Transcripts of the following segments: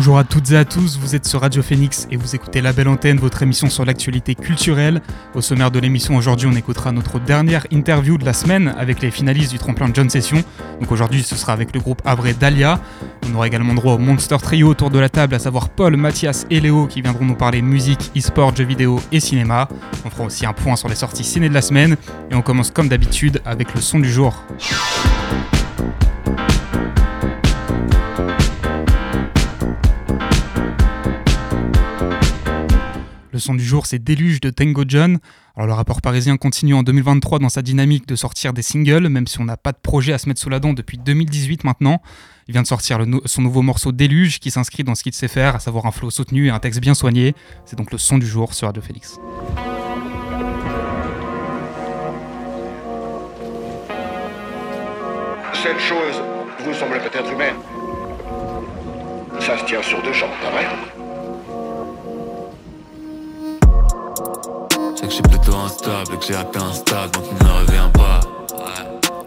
Bonjour à toutes et à tous, vous êtes sur Radio Phoenix et vous écoutez La Belle Antenne, votre émission sur l'actualité culturelle. Au sommaire de l'émission aujourd'hui, on écoutera notre dernière interview de la semaine avec les finalistes du tremplin de John Session. Donc aujourd'hui, ce sera avec le groupe Avré Dahlia. On aura également droit au Monster Trio autour de la table, à savoir Paul, Mathias et Léo qui viendront nous parler musique, e-sport, jeux vidéo et cinéma. On fera aussi un point sur les sorties ciné de la semaine et on commence comme d'habitude avec le son du jour. Son du jour, c'est Déluge de Tango John. Alors, le rapport parisien continue en 2023 dans sa dynamique de sortir des singles, même si on n'a pas de projet à se mettre sous la dent depuis 2018 maintenant. Il vient de sortir son nouveau morceau Déluge qui s'inscrit dans ce qu'il sait faire, à savoir un flow soutenu et un texte bien soigné. C'est donc le son du jour sur Radio Félix. Cette chose vous semble peut-être humaine. Ça se tient sur deux jambes, pas vrai C'est que je suis plutôt instable et que j'ai atteint un stade dont il ne revient pas.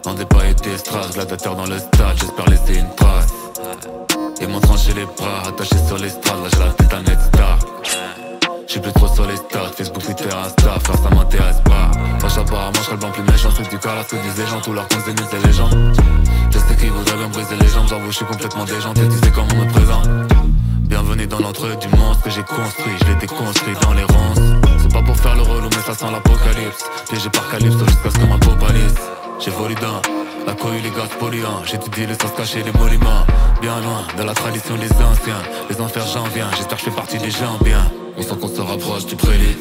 Dans des paillettes d'estrade, gladiateur dans le stade, j'espère laisser une trace. Et mon tranché les bras, attachés sur l'estrade, là j'ai la tête à net star. J'suis plus trop sur les stats, Facebook, Twitter, Insta, faire ça m'intéresse pas. Franchement, apparemment, j'serais le blanc plus méchant, c'est du cas, là, que disent les gens, tous leurs comptes, c'est les gens. Je sais qu'ils voudraient bien briser les jambes, j'avoue, j'suis complètement déjanté, tu sais comment on me présente. Bienvenue dans l'entre du monstre que j'ai construit, je l'ai déconstruit dans les ronces. C'est pas pour faire le relou, mais ça sent l'apocalypse. Piégé par Calypso jusqu'à ce que ma peau. J'ai volé dans la cohue, les gaz polluants. J'étudie les sens cachés, les monuments. Bien loin de la tradition des anciens. Les enfers, j'en viens, j'espère que je fais partie des gens bien. On sent qu'on se rapproche du prélit.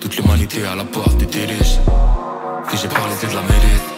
Toute l'humanité à la porte des téliches. Si j'ai c'est de la mélite.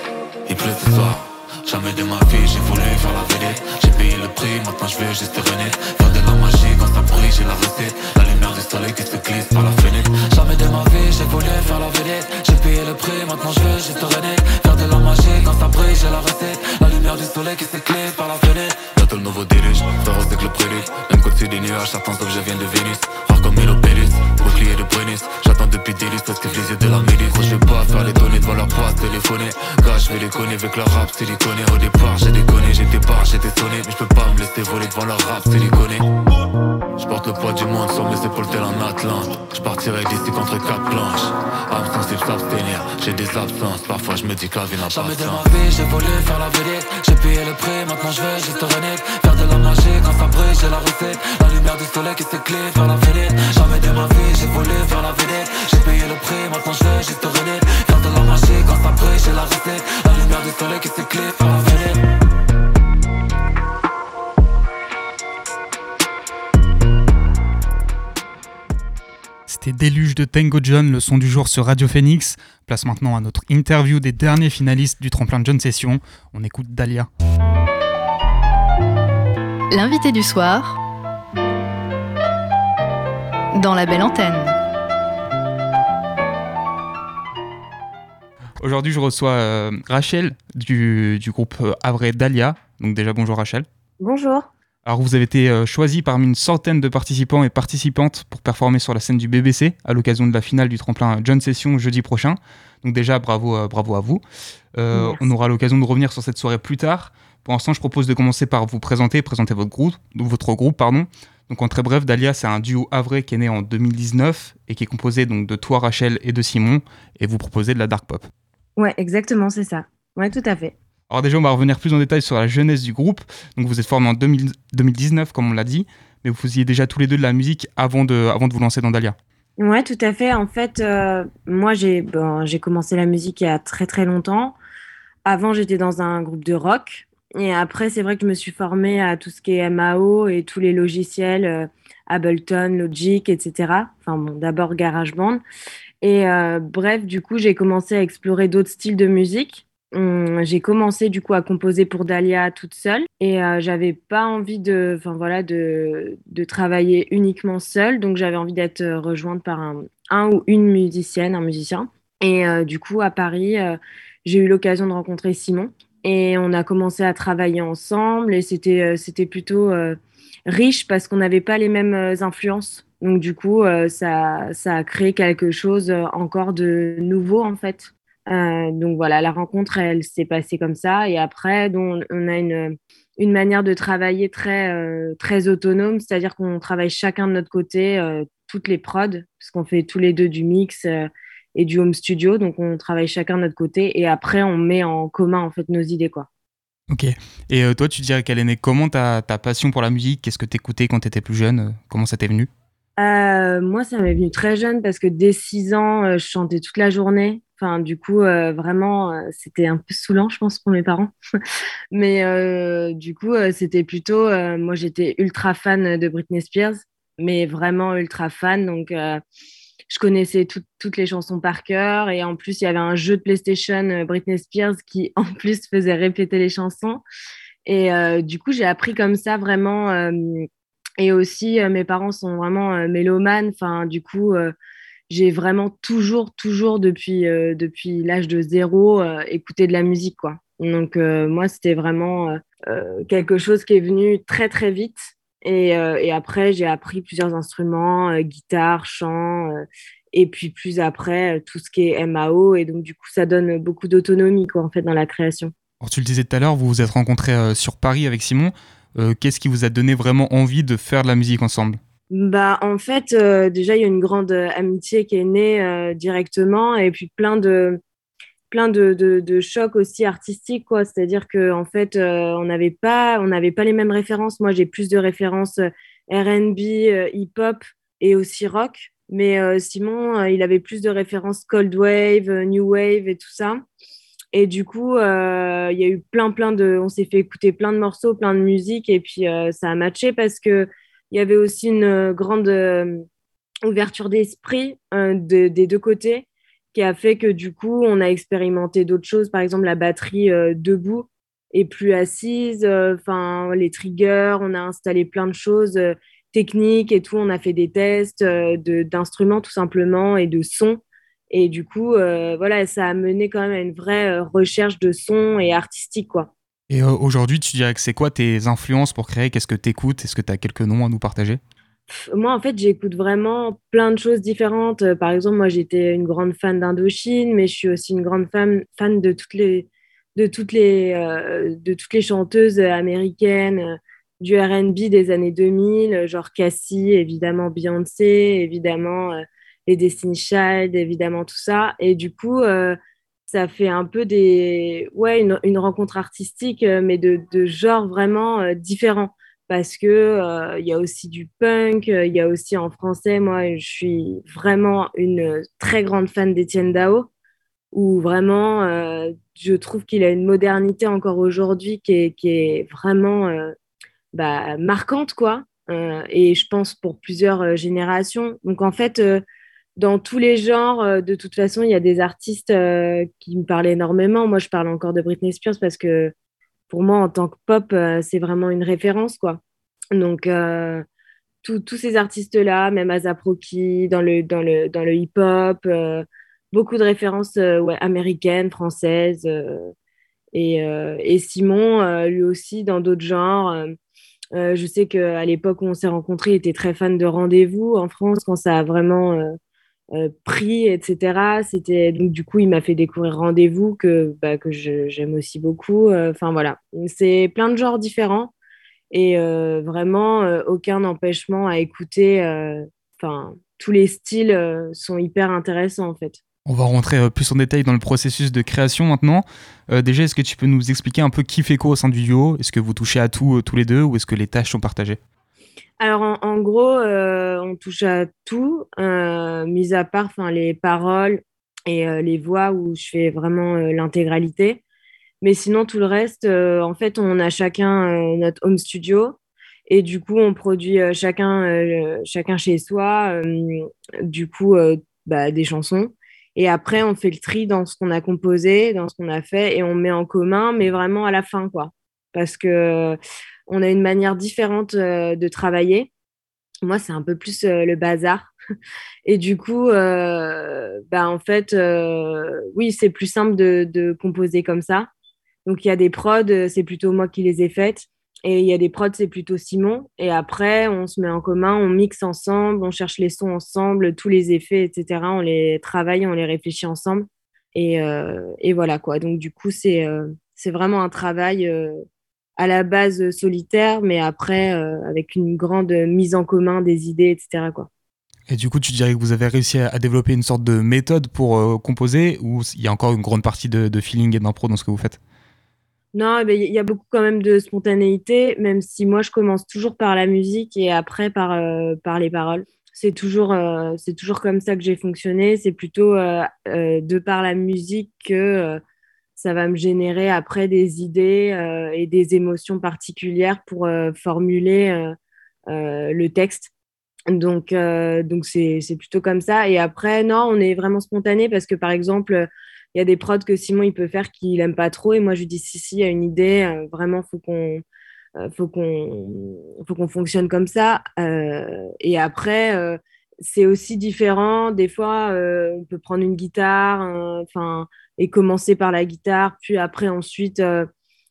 Il pleut ce soir. Jamais de ma vie j'ai voulu faire la vedette J'ai payé le prix, maintenant je veux juste renaître Faire de la magie quand ça brille, j'ai la recette La lumière du soleil qui se glisse par la fenêtre. Jamais de ma vie j'ai voulu faire la vedette. J'ai payé le prix, maintenant je veux juste renaître Faire de la magie quand ça brille, j'ai la recette La lumière du soleil qui s'éclaire par la fenêtre. Bientôt le nouveau déluge, féroce que le prélude. Même côté des nuages, certains que je viens de Vénus. Rare comme Mélopélis, bouclier de Brennus. J'attends depuis des listes, que les yeux de la milice. Je vais pas faire les données devant leur poids téléphoner Gars, je vais les connaître avec leur rap silicone au départ j'ai déconné, j'étais pas, j'étais sonné. Mais je peux pas me laisser voler devant leur rap, c'est déconné Je porte le poids du monde sur mes épaules tel un Atlante Je partirai d'ici contre quatre planches. Âme sensible s'abstenir, j'ai des absences. Parfois je me dis que la vie n'a pas Jamais de ma vie j'ai voulu faire la vedette J'ai payé le prix, maintenant je veux juste renaître. Faire de la magie quand ça brille, j'ai la recette. La lumière du soleil qui s'éclaire vers la vedette Jamais de ma vie j'ai voulu faire la vedette J'ai payé le prix, maintenant je veux juste renaître. Faire de la magie quand ça brille, j'ai la recette. La lumière du soleil qui s'éclaire vers la vedette C'était Déluge de Tango John, le son du jour sur Radio Phoenix. Place maintenant à notre interview des derniers finalistes du tremplin de John Session. On écoute Dahlia. L'invité du soir dans la belle antenne. Aujourd'hui, je reçois euh, Rachel du, du groupe euh, Avré Dahlia. Donc déjà, bonjour Rachel. Bonjour. Alors vous avez été euh, choisi parmi une centaine de participants et participantes pour performer sur la scène du BBC à l'occasion de la finale du tremplin John Session jeudi prochain. Donc déjà bravo, euh, bravo à vous. Euh, on aura l'occasion de revenir sur cette soirée plus tard. Pour l'instant, je propose de commencer par vous présenter, présenter votre groupe, votre groupe pardon. Donc en très bref, Dahlia, c'est un duo havrais qui est né en 2019 et qui est composé donc de toi, Rachel, et de Simon, et vous proposez de la dark pop. Ouais, exactement, c'est ça. Ouais, tout à fait. Alors déjà, on va revenir plus en détail sur la jeunesse du groupe. Donc vous êtes formés en 2000 2019, comme on l'a dit, mais vous faisiez déjà tous les deux de la musique avant de, avant de vous lancer dans Dahlia. Ouais, tout à fait. En fait, euh, moi, j'ai bon, j'ai commencé la musique il y a très très longtemps. Avant, j'étais dans un groupe de rock. Et après, c'est vrai que je me suis formée à tout ce qui est MAO et tous les logiciels, euh, Ableton, Logic, etc. Enfin bon, d'abord GarageBand. Et euh, bref, du coup, j'ai commencé à explorer d'autres styles de musique. J'ai commencé du coup à composer pour Dahlia toute seule et j'avais pas envie de, enfin voilà, de, travailler uniquement seule, donc j'avais envie d'être rejointe par un, ou une musicienne, un musicien. Et du coup à Paris, j'ai eu l'occasion de rencontrer Simon et on a commencé à travailler ensemble et c'était c'était plutôt riche parce qu'on n'avait pas les mêmes influences. Donc du coup, ça, ça a créé quelque chose encore de nouveau en fait. Euh, donc voilà, la rencontre, elle s'est passée comme ça. Et après, on, on a une, une, manière de travailler très, euh, très autonome, c'est-à-dire qu'on travaille chacun de notre côté, euh, toutes les prods, parce qu'on fait tous les deux du mix et du home studio. Donc on travaille chacun de notre côté et après, on met en commun en fait nos idées. quoi. Ok. Et toi, tu dirais qu'elle est née comment ta, ta passion pour la musique? Qu'est-ce que tu écoutais quand tu étais plus jeune? Comment ça t'est venu? Moi, ça m'est venu très jeune parce que dès 6 ans, je chantais toute la journée. Enfin, du coup, euh, vraiment, euh, c'était un peu saoulant, je pense, pour mes parents. Mais euh, du coup, c'était plutôt. moi, j'étais ultra fan de Britney Spears, mais vraiment ultra fan. Donc, je connaissais toutes les chansons par cœur. Et en plus, il y avait un jeu de PlayStation Britney Spears qui, en plus, faisait répéter les chansons. Et du coup, j'ai appris comme ça vraiment. et aussi, mes parents sont vraiment mélomanes. Enfin, du coup j'ai vraiment toujours, toujours depuis, euh, depuis l'âge de zéro euh, écouté de la musique, quoi. Donc euh, moi, c'était vraiment quelque chose qui est venu très, très vite. Et, et après, j'ai appris plusieurs instruments, guitare, chant, et puis plus après, tout ce qui est MAO. Et donc, du coup, ça donne beaucoup d'autonomie, quoi, en fait, dans la création. Alors, tu le disais tout à l'heure, vous vous êtes rencontrés sur Paris avec Simon. Qu'est-ce qui vous a donné vraiment envie de faire de la musique ensemble? Bah, en fait, euh, déjà, il y a une grande euh, amitié qui est née euh, directement et puis plein de, plein de, de, chocs aussi artistiques, quoi. C'est-à-dire qu'en en fait, on n'avait pas, on n'avait pas les mêmes références. Moi, j'ai plus de références RB, hip-hop et aussi rock. Mais Simon, il avait plus de références cold wave, new wave et tout ça. Et du coup, il y a eu plein, plein de. On s'est fait écouter plein de morceaux, plein de musique, et puis ça a matché parce que il y avait aussi une euh, grande euh, ouverture d'esprit euh, des deux côtés qui a fait que du coup, on a expérimenté d'autres choses, par exemple la batterie debout et plus assise, enfin les triggers, on a installé plein de choses techniques et tout, on a fait des tests d'instruments tout simplement et de sons. Et du coup, voilà, ça a mené quand même à une vraie recherche de son et artistique, quoi. Et euh, aujourd'hui, tu dirais que c'est quoi tes influences pour créer? Qu'est-ce que tu écoutes Est-ce que tu as quelques noms à nous partager? Moi, en fait, j'écoute vraiment plein de choses différentes. Euh, par exemple, moi, j'étais une grande fan d'Indochine, mais je suis aussi une grande fan, fan de, toutes les, de, toutes les, euh, de toutes les chanteuses américaines du RB des années 2000, genre Cassie, évidemment Beyoncé, évidemment les Destiny Child, évidemment tout ça. Et du coup, ça fait un peu des ouais une, rencontre artistique euh, mais de, genre vraiment euh, différent parce que euh, il y a aussi du punk il y a aussi en français moi je suis vraiment une très grande fan d'Étienne Dao où vraiment je trouve qu'il a une modernité encore aujourd'hui qui est, qui est vraiment bah, marquante quoi. Et je pense pour plusieurs générations. Donc en fait dans tous les genres, euh, de toute façon, il y a des artistes euh, qui me parlent énormément. Moi, je parle encore de Britney Spears parce que pour moi, en tant que pop, euh, c'est vraiment une référence, quoi. Donc, tous ces artistes-là, même Azaproki, dans le, dans le, dans le hip-hop, beaucoup de références américaines, françaises. Et, et, Simon, lui aussi, dans d'autres genres. je sais qu'à l'époque où on s'est rencontrés, il était très fan de Rendez-vous en France, quand ça a vraiment euh, prix, etc. C'était donc du coup, il m'a fait découvrir Rendez-vous que bah, que j'aime aussi beaucoup. Euh, enfin voilà, c'est plein de genres différents et euh, vraiment aucun empêchement à écouter. Enfin, tous les styles sont hyper intéressants en fait. On va rentrer plus en détail dans le processus de création maintenant. déjà, est-ce que tu peux nous expliquer un peu qui fait quoi au sein du duo? Est-ce que vous touchez à tout tous les deux ou est-ce que les tâches sont partagées? Alors, en, gros, euh, on touche à tout, euh, mis à part les paroles et euh, les voix où je fais vraiment l'intégralité. Mais sinon, tout le reste, en fait, on a chacun notre home studio. Et du coup, on produit chacun, chacun chez soi, du coup, bah, des chansons. Et après, on fait le tri dans ce qu'on a composé, dans ce qu'on a fait, et on met en commun, mais vraiment à la fin, quoi. Parce que on a une manière différente de travailler. Moi, c'est un peu plus le bazar. Et du coup, bah, en fait, oui, c'est plus simple de, composer comme ça. Donc, il y a des prods, c'est plutôt moi qui les ai faites. Et il y a des prods, c'est plutôt Simon. Et après, on se met en commun, on mixe ensemble, on cherche les sons ensemble, tous les effets, etc. On les travaille, on les réfléchit ensemble. Et, euh, et voilà quoi. Donc du coup, c'est euh, c'est vraiment un travail euh, à la base solitaire, mais après avec une grande mise en commun des idées, etc. Quoi. Et du coup, tu dirais que vous avez réussi à, développer une sorte de méthode pour composer ou il y a encore une grande partie de, de feeling et d'impro dans ce que vous faites? Non, il y a beaucoup quand même de spontanéité, même si moi je commence toujours par la musique et après par, euh, par les paroles. C'est toujours, euh, c'est toujours comme ça que j'ai fonctionné. C'est plutôt euh, de par la musique que ça va me générer après des idées et des émotions particulières pour formuler le texte. Donc, donc c'est, plutôt comme ça. Et après, non, on est vraiment spontané parce que par exemple, il y a des prods que Simon il peut faire qu'il n'aime pas trop et moi je lui dis si si il y a une idée euh, vraiment faut qu'on euh, faut qu'on faut qu'on fonctionne comme ça euh, et après c'est aussi différent. Des fois on peut prendre une guitare enfin et commencer par la guitare puis après ensuite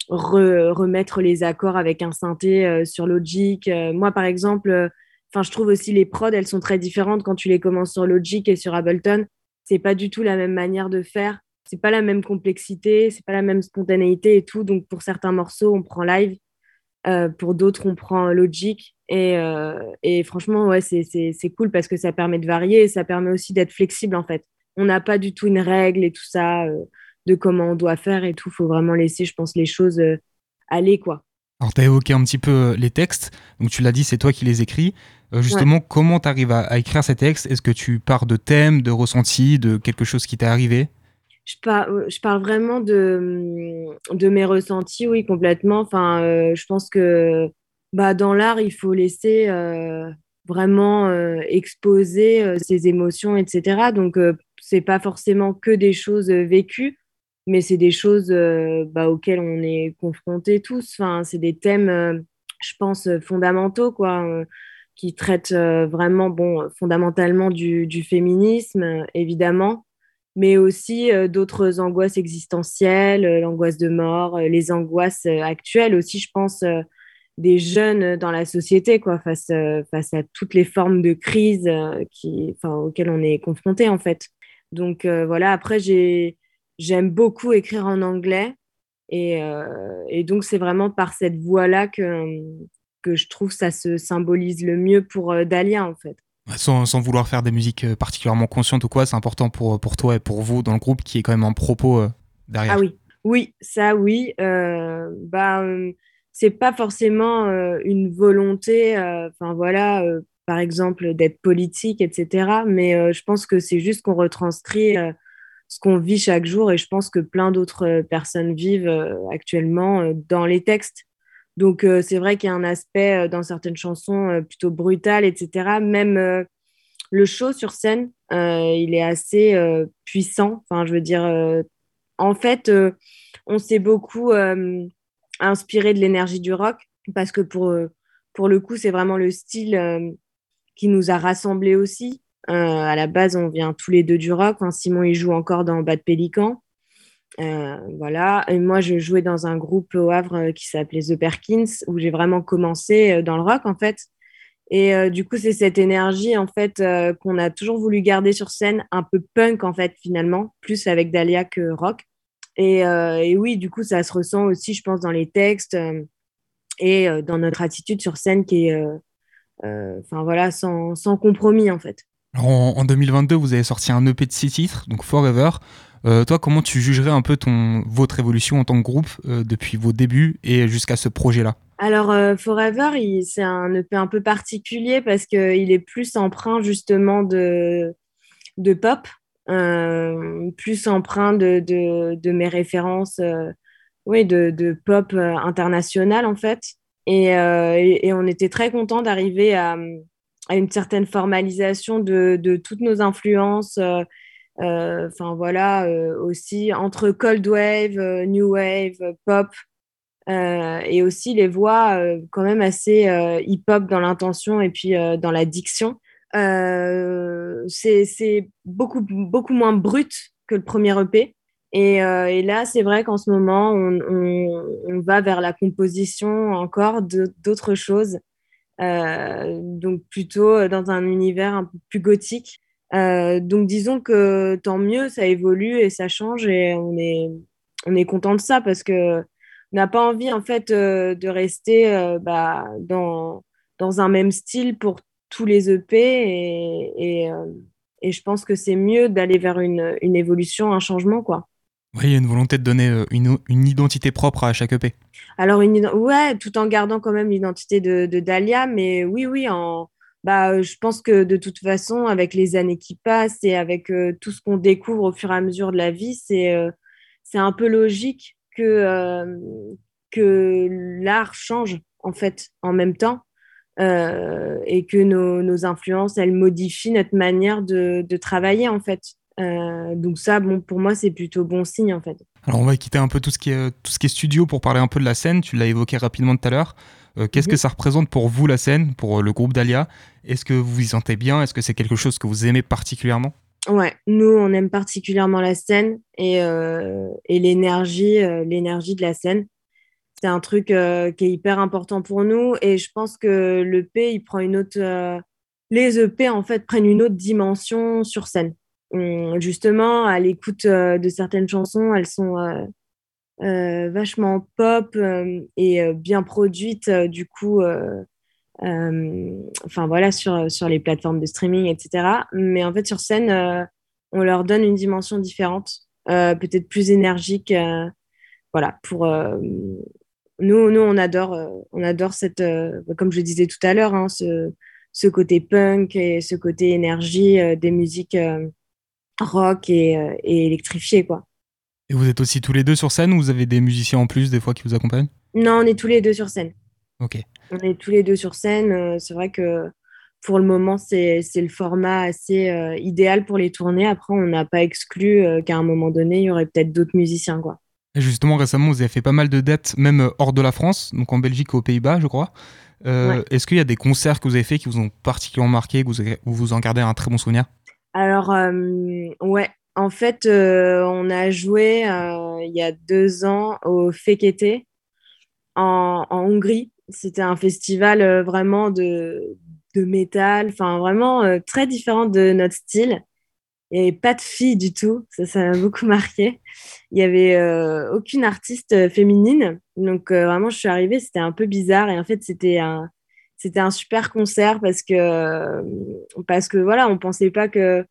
remettre les accords avec un synthé sur Logic. Moi par exemple enfin je trouve aussi les prods elles sont très différentes. Quand tu les commences sur Logic et sur Ableton c'est pas du tout la même manière de faire. C'est pas la même complexité, c'est pas la même spontanéité et tout. Donc pour certains morceaux, on prend live, euh, pour d'autres, on prend Logic. Et, euh, et franchement, ouais, c'est cool parce que ça permet de varier et ça permet aussi d'être flexible en fait. On n'a pas du tout une règle et tout ça euh, de comment on doit faire et tout. Il faut vraiment laisser, je pense, les choses aller quoi. Alors, tu as évoqué un petit peu les textes. Donc, tu l'as dit, c'est toi qui les écris. justement, comment tu arrives à, à, écrire ces textes? Est-ce que tu pars de thèmes, de ressentis, de quelque chose qui t'est arrivé? Je, euh, je parle vraiment de, de mes ressentis, oui, complètement. Enfin, euh, je pense que bah, dans l'art, il faut laisser euh, vraiment exposer ses émotions, etc. Donc, c'est pas forcément que des choses vécues, mais c'est des choses bah, auxquelles on est confrontés tous. Enfin, c'est des thèmes, je pense, fondamentaux, quoi qui traitent vraiment, bon, fondamentalement du, féminisme, évidemment, mais aussi euh, d'autres angoisses existentielles, euh, l'angoisse de mort, euh, les angoisses actuelles aussi, je pense, des jeunes dans la société, quoi, face, face à toutes les formes de crise qui, enfin, auxquelles on est confronté, en fait. Donc voilà, après, j'aime beaucoup écrire en anglais. Et, et donc, c'est vraiment par cette voie-là que, que je trouve ça se symbolise le mieux pour Dalia, en fait. Sans, sans, vouloir faire des musiques euh, particulièrement conscientes ou quoi, c'est important pour, pour toi et pour vous dans le groupe qui est quand même un propos euh, derrière. Ah oui, oui, ça oui. Euh, bah, c'est pas forcément une volonté, enfin voilà, par exemple, d'être politique, etc. Mais je pense que c'est juste qu'on retranscrit ce qu'on vit chaque jour et je pense que plein d'autres personnes vivent actuellement dans les textes. Donc, euh, c'est vrai qu'il y a un aspect euh, dans certaines chansons euh, plutôt brutal, etc. Même le show sur scène, il est assez puissant. Enfin, je veux dire, en fait, on s'est beaucoup inspiré de l'énergie du rock parce que pour, pour le coup, c'est vraiment le style qui nous a rassemblés aussi. à la base, on vient tous les deux du rock. Simon, il joue encore dans Bad Pélican. Euh, voilà. Et moi, je jouais dans un groupe au Havre euh, qui s'appelait The Perkins, où j'ai vraiment commencé euh, dans le rock, en fait. Et du coup, c'est cette énergie, en fait, qu'on a toujours voulu garder sur scène, un peu punk, en fait, finalement, plus avec Dahlia que rock. Et, et oui, du coup, ça se ressent aussi, je pense, dans les textes et dans notre attitude sur scène qui est, enfin voilà, sans, sans, compromis, en fait. En, en, 2022, vous avez sorti un EP de six titres, donc Forever. Euh, toi, comment tu jugerais un peu ton, votre évolution en tant que groupe euh, depuis vos débuts et jusqu'à ce projet-là? Alors, euh, Forever, c'est un EP un peu particulier parce qu'il est plus empreint justement de, de pop, plus empreint de, mes références oui, de, pop international en fait. Et, et on était très content d'arriver à, une certaine formalisation de, toutes nos influences Enfin voilà, aussi entre cold wave, new wave, pop, et aussi les voix quand même assez hip-hop dans l'intention et puis dans la diction. C'est beaucoup, beaucoup moins brut que le premier EP. Et, et là, c'est vrai qu'en ce moment, on, va vers la composition encore d'autres choses. Euh, donc plutôt dans un univers un peu plus gothique. Euh, donc disons que tant mieux, ça évolue et ça change et on est, on est content de ça parce que on n'a pas envie en fait euh, de rester euh, bah, dans, dans un même style pour tous les EP et, et, euh, et je pense que c'est mieux d'aller vers une, une, évolution, un changement quoi. Oui, il y a une volonté de donner une, une identité propre à chaque EP. Alors, une, ouais, tout en gardant quand même l'identité de, de, Dahlia, mais oui, oui, en, bah, je pense que de toute façon, avec les années qui passent et avec euh, tout ce qu'on découvre au fur et à mesure de la vie, c'est euh, c'est un peu logique que, euh, que l'art change en fait en même temps euh, et que nos, nos, influences, elles modifient notre manière de, de travailler en fait. Euh, donc ça, bon, pour moi, c'est plutôt bon signe en fait. Alors on va quitter un peu tout ce qui est, tout ce qui est studio pour parler un peu de la scène. Tu l'as évoqué rapidement tout à l'heure. Euh, Qu'est-ce mmh. que ça représente pour vous la scène, pour le groupe Dahlia? Est-ce que vous y sentez bien? Est-ce que c'est quelque chose que vous aimez particulièrement? Ouais, nous on aime particulièrement la scène et, et l'énergie, l'énergie de la scène. C'est un truc euh, qui est hyper important pour nous et je pense que le P il prend une autre, euh, les EP en fait prennent une autre dimension sur scène. Justement, à l'écoute euh, de certaines chansons, elles sont vachement pop et bien produite du coup enfin voilà sur, sur les plateformes de streaming etc mais en fait sur scène on leur donne une dimension différente peut-être plus énergique voilà pour nous, nous on adore on adore cette comme je disais tout à l'heure hein, ce, ce côté punk et ce côté énergie des musiques rock et, et électrifiées quoi et vous êtes aussi tous les deux sur scène ou vous avez des musiciens en plus des fois qui vous accompagnent? Non, on est tous les deux sur scène. Ok. On est tous les deux sur scène. Euh, c'est vrai que pour le moment, c'est le format assez euh, idéal pour les tournées. Après, on n'a pas exclu euh, qu'à un moment donné, il y aurait peut-être d'autres musiciens. Quoi. Et justement, récemment, vous avez fait pas mal de dates, même hors de la France, donc en Belgique, aux Pays-Bas, je crois. Euh, ouais. Est-ce qu'il y a des concerts que vous avez fait qui vous ont particulièrement marqué, que vous, où vous en gardez un très bon souvenir? Alors, euh, ouais, en fait, euh, on a joué euh, il y a deux ans au Fekete en, en Hongrie. C'était un festival euh, vraiment de, de métal, enfin vraiment euh, très différent de notre style. Et pas de filles du tout, ça, m'a beaucoup marqué. Il y avait euh, aucune artiste féminine, donc vraiment je suis arrivée, c'était un peu bizarre et en fait c'était un c'était un super concert parce que parce que voilà, on pensait pas que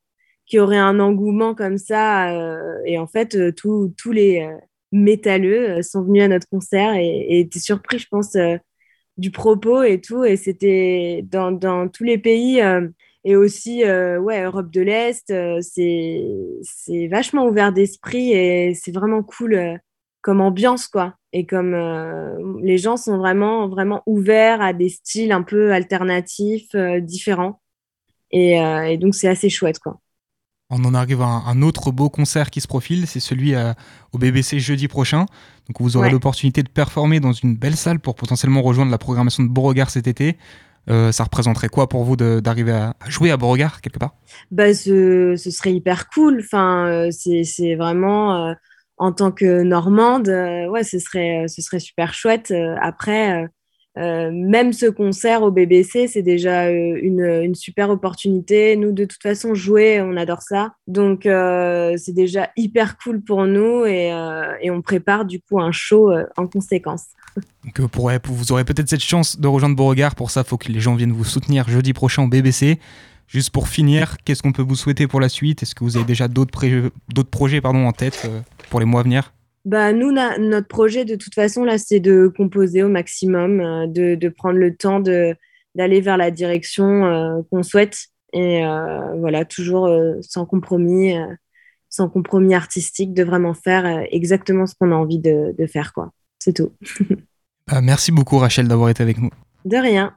qu'il y aurait un engouement comme ça. Euh, et en fait, euh, tous les euh, métalleux sont venus à notre concert et, et étaient surpris, je pense, du propos et tout. Et c'était dans, dans, tous les pays et aussi ouais, Europe de l'Est, c'est vachement ouvert d'esprit et c'est vraiment cool comme ambiance, quoi. Et comme les gens sont vraiment, vraiment ouverts à des styles un peu alternatifs, différents. Et, et donc, c'est assez chouette, quoi. On en arrive à un, un, autre beau concert qui se profile, c'est celui à, au BBC jeudi prochain. Donc vous aurez ouais. l'opportunité de performer dans une belle salle pour potentiellement rejoindre la programmation de Beauregard cet été. Euh, ça représenterait quoi pour vous d'arriver à, jouer à Beauregard quelque part? Bah, ce, ce, serait hyper cool. Enfin, euh, c'est vraiment euh, en tant que Normande, ouais, ce serait, ce serait super chouette. Après, euh, même ce concert au BBC, c'est déjà euh, une, super opportunité. Nous, de toute façon, jouer, on adore ça. Donc, euh, c'est déjà hyper cool pour nous et, on prépare du coup un show en conséquence. Vous aurez peut-être cette chance de rejoindre Beauregard. Pour ça, il faut que les gens viennent vous soutenir jeudi prochain au BBC. Juste pour finir, qu'est-ce qu'on peut vous souhaiter pour la suite? Est-ce que vous avez déjà d'autres projets en tête pour les mois à venir? Bah, nous, na, notre projet, de toute façon, là, c'est de composer au maximum, euh, de, de, prendre le temps d'aller vers la direction euh, qu'on souhaite. Et euh, voilà, toujours euh, sans compromis, sans compromis artistique, de vraiment faire exactement ce qu'on a envie de, de faire. quoi. C'est tout. bah, merci beaucoup, Rachel, d'avoir été avec nous. De rien.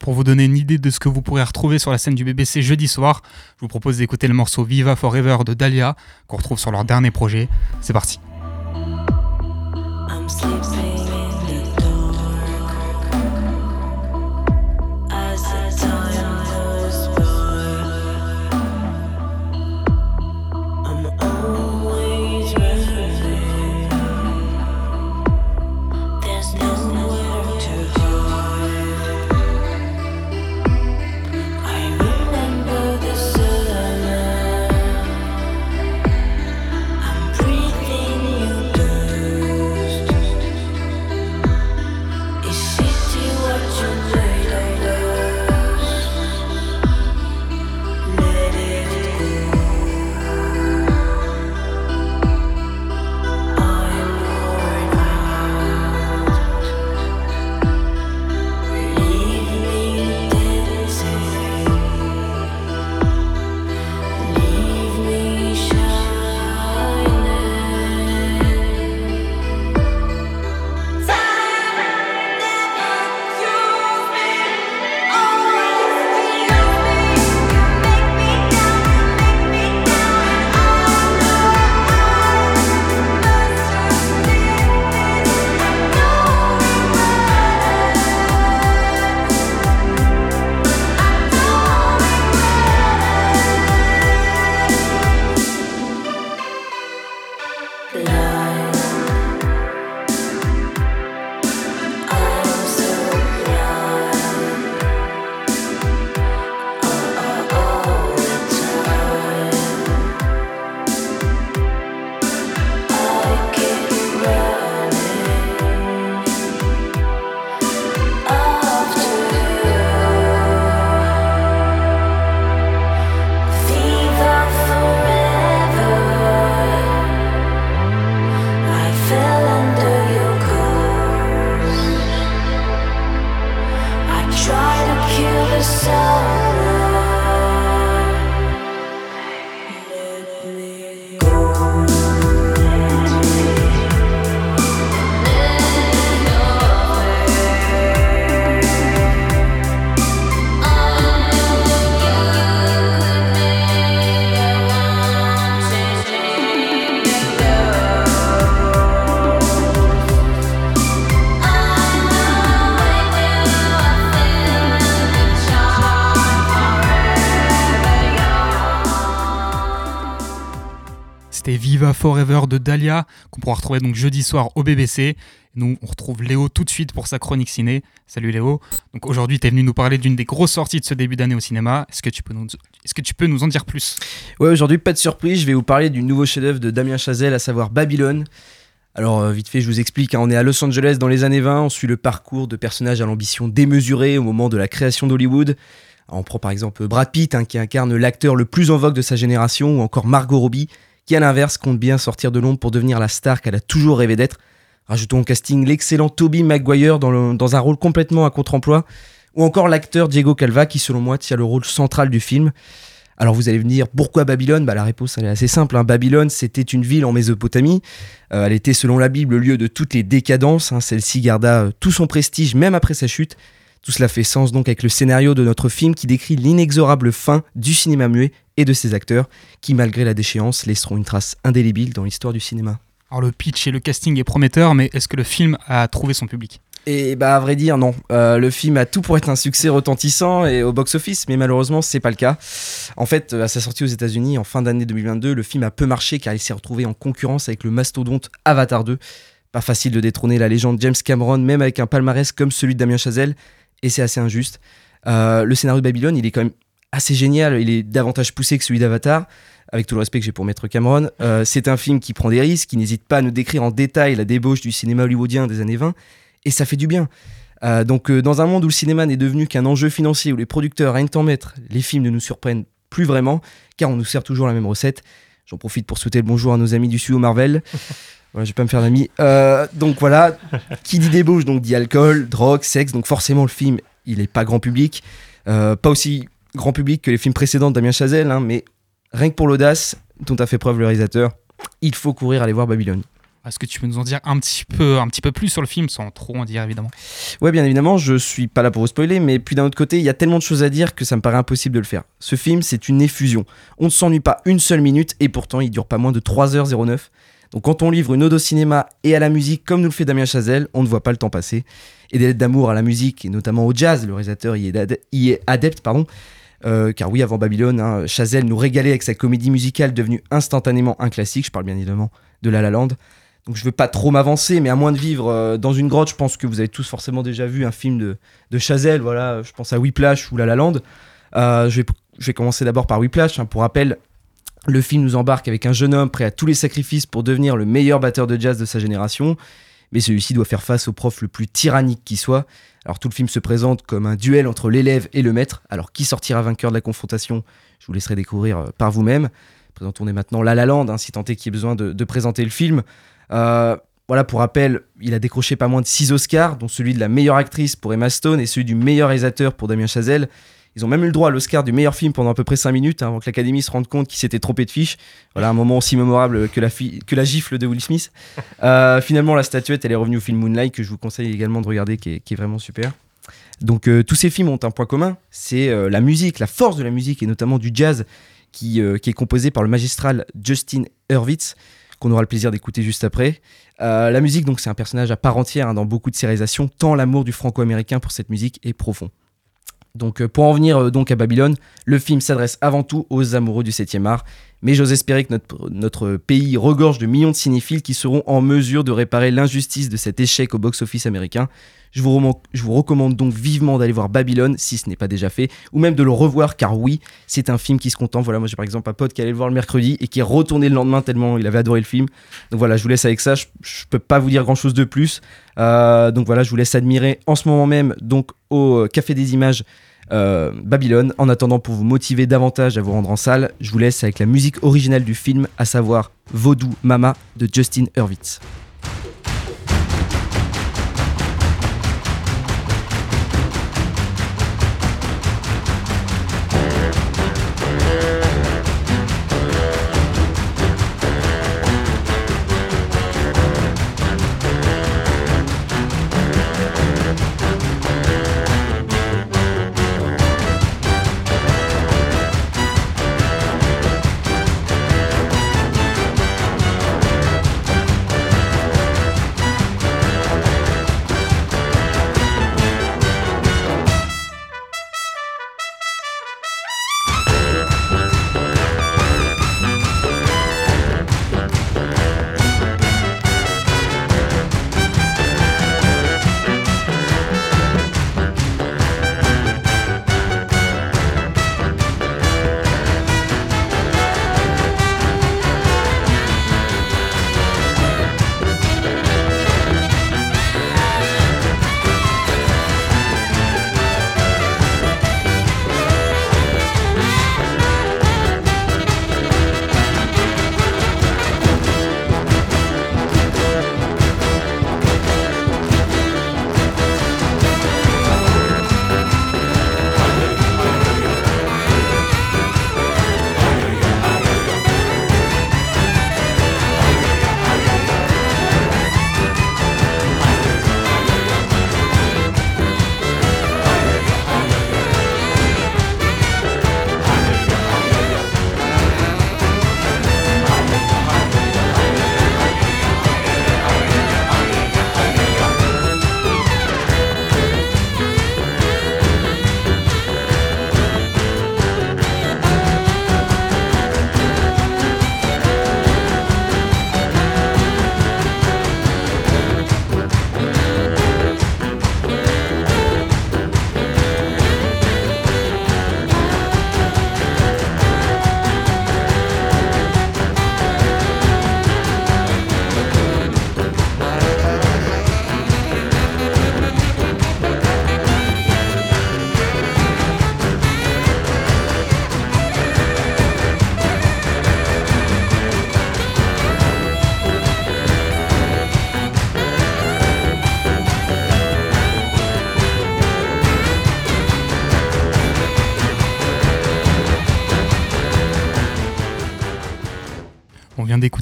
pour vous donner une idée de ce que vous pourrez retrouver sur la scène du BBC jeudi soir, je vous propose d'écouter le morceau Viva Forever de Dahlia, qu'on retrouve sur leur dernier projet. C'est parti. I'm sleepy. yourself Forever de Dahlia, qu'on pourra retrouver donc jeudi soir au BBC. Nous, on retrouve Léo tout de suite pour sa chronique ciné. Salut Léo. Donc aujourd'hui, tu es venu nous parler d'une des grosses sorties de ce début d'année au cinéma. Est-ce que tu peux nous, est-ce que tu peux nous en dire plus? Ouais, aujourd'hui, pas de surprise, je vais vous parler du nouveau chef-d'œuvre de Damien Chazelle, à savoir Babylone. Alors, euh, vite fait, je vous explique. Hein, on est à Los Angeles dans les années 20. On suit le parcours de personnages à l'ambition démesurée au moment de la création d'Hollywood. On prend par exemple Brad Pitt, hein, qui incarne l'acteur le plus en vogue de sa génération, ou encore Margot Robbie, qui à l'inverse compte bien sortir de l'ombre pour devenir la star qu'elle a toujours rêvé d'être. Rajoutons au casting l'excellent Toby Maguire dans, un rôle complètement à contre-emploi, ou encore l'acteur Diego Calva qui selon moi tient le rôle central du film. Alors vous allez me dire pourquoi Babylone? Bah, La réponse elle est assez simple. Hein. Babylone c'était une ville en Mésopotamie. Euh, elle était selon la Bible le lieu de toutes les décadences. Hein. Celle-ci garda euh, tout son prestige même après sa chute. Tout cela fait sens donc avec le scénario de notre film qui décrit l'inexorable fin du cinéma muet et de ses acteurs qui, malgré la déchéance, laisseront une trace indélébile dans l'histoire du cinéma. Alors le pitch et le casting est prometteur, mais est-ce que le film a trouvé son public? Et bah à vrai dire non, euh, le film a tout pour être un succès retentissant et au box-office, mais malheureusement c'est pas le cas. En fait, à sa sortie aux États-Unis en fin d'année 2022, le film a peu marché car il s'est retrouvé en concurrence avec le mastodonte Avatar 2. Pas facile de détrôner la légende James Cameron, même avec un palmarès comme celui de Damien Chazelle, et c'est assez injuste. Euh, le scénario de Babylone, il est quand même assez génial, il est davantage poussé que celui d'Avatar, avec tout le respect que j'ai pour Maître Cameron. Euh, c'est un film qui prend des risques, qui n'hésite pas à nous décrire en détail la débauche du cinéma hollywoodien des années 20, et ça fait du bien. Euh, donc dans un monde où le cinéma n'est devenu qu'un enjeu financier, où les producteurs rien en mettre, les films ne nous surprennent plus vraiment, car on nous sert toujours la même recette. J'en profite pour souhaiter le bonjour à nos amis du studio Marvel. Voilà, je vais pas me faire d'amis. Euh, donc voilà, qui dit débauche, donc dit alcool, drogue, sexe. Donc forcément, le film, il est pas grand public. Euh, pas aussi grand public que les films précédents de Damien Chazelle, hein, mais rien que pour l'audace dont a fait preuve le réalisateur, il faut courir aller voir Babylone. Est-ce que tu peux nous en dire un petit peu, un petit peu plus sur le film, sans trop en dire évidemment? Ouais, bien évidemment, je suis pas là pour vous spoiler, mais puis d'un autre côté, il y a tellement de choses à dire que ça me paraît impossible de le faire. Ce film, c'est une effusion. On ne s'ennuie pas une seule minute et pourtant il dure pas moins de 3h09. Donc quand on livre une ode au cinéma et à la musique comme nous le fait Damien Chazelle, on ne voit pas le temps passer. Et des lettres d'amour à la musique et notamment au jazz, le réalisateur y est, adepte, pardon. Euh, car oui, avant Babylone, hein, Chazelle nous régalait avec sa comédie musicale devenue instantanément un classique. Je parle bien évidemment de La La Land. Donc je veux pas trop m'avancer, mais à moins de vivre euh, dans une grotte, je pense que vous avez tous forcément déjà vu un film de, Chazelle. Voilà, je pense à Whiplash ou La La Land. Euh, je, vais, je, vais, commencer d'abord par Whiplash. Hein. Pour rappel, le film nous embarque avec un jeune homme prêt à tous les sacrifices pour devenir le meilleur batteur de jazz de sa génération. Mais celui-ci doit faire face au prof le plus tyrannique qui soit. Alors tout le film se présente comme un duel entre l'élève et le maître. Alors qui sortira vainqueur de la confrontation Je vous laisserai découvrir euh, par vous-même. Présentons maintenant La La Land, hein, si tant est qu'il y ait besoin de, présenter le film. Euh, voilà, pour rappel, il a décroché pas moins de 6 Oscars, dont celui de la meilleure actrice pour Emma Stone et celui du meilleur réalisateur pour Damien Chazelle. Ils ont même eu le droit à l'Oscar du meilleur film pendant à peu près 5 minutes, hein, avant que l'Académie se rende compte qu'il s'était trompé de fiche. Voilà, un moment aussi mémorable que la, que la gifle de Will Smith. Euh, finalement, la statuette, elle est revenue au film Moonlight, que je vous conseille également de regarder, qui est, vraiment super. Donc, euh, tous ces films ont un point commun, c'est la musique, la force de la musique, et notamment du jazz, qui, qui est composé par le magistral Justin Hurwitz qu'on aura le plaisir d'écouter juste après. Euh, la musique, donc, c'est un personnage à part entière hein, dans beaucoup de ses réalisations, tant l'amour du franco-américain pour cette musique est profond. Donc, euh, pour en venir euh, donc à Babylone, le film s'adresse avant tout aux amoureux du 7e art, mais j'ose espérer que notre, pays regorge de millions de cinéphiles qui seront en mesure de réparer l'injustice de cet échec au box-office américain. Je vous, recommande donc vivement d'aller voir Babylone si ce n'est pas déjà fait, ou même de le revoir car oui, c'est un film qui se contente. Voilà, moi j'ai par exemple un pote qui allait le voir le mercredi et qui est retourné le lendemain tellement il avait adoré le film. Donc voilà, je vous laisse avec ça. Je, ne peux pas vous dire grand chose de plus. Euh, donc voilà, je vous laisse admirer en ce moment même au Café des Images. Euh, Babylone. En attendant, pour vous motiver davantage à vous rendre en salle, je vous laisse avec la musique originale du film, à savoir Vaudou Mama de Justin Hurwitz.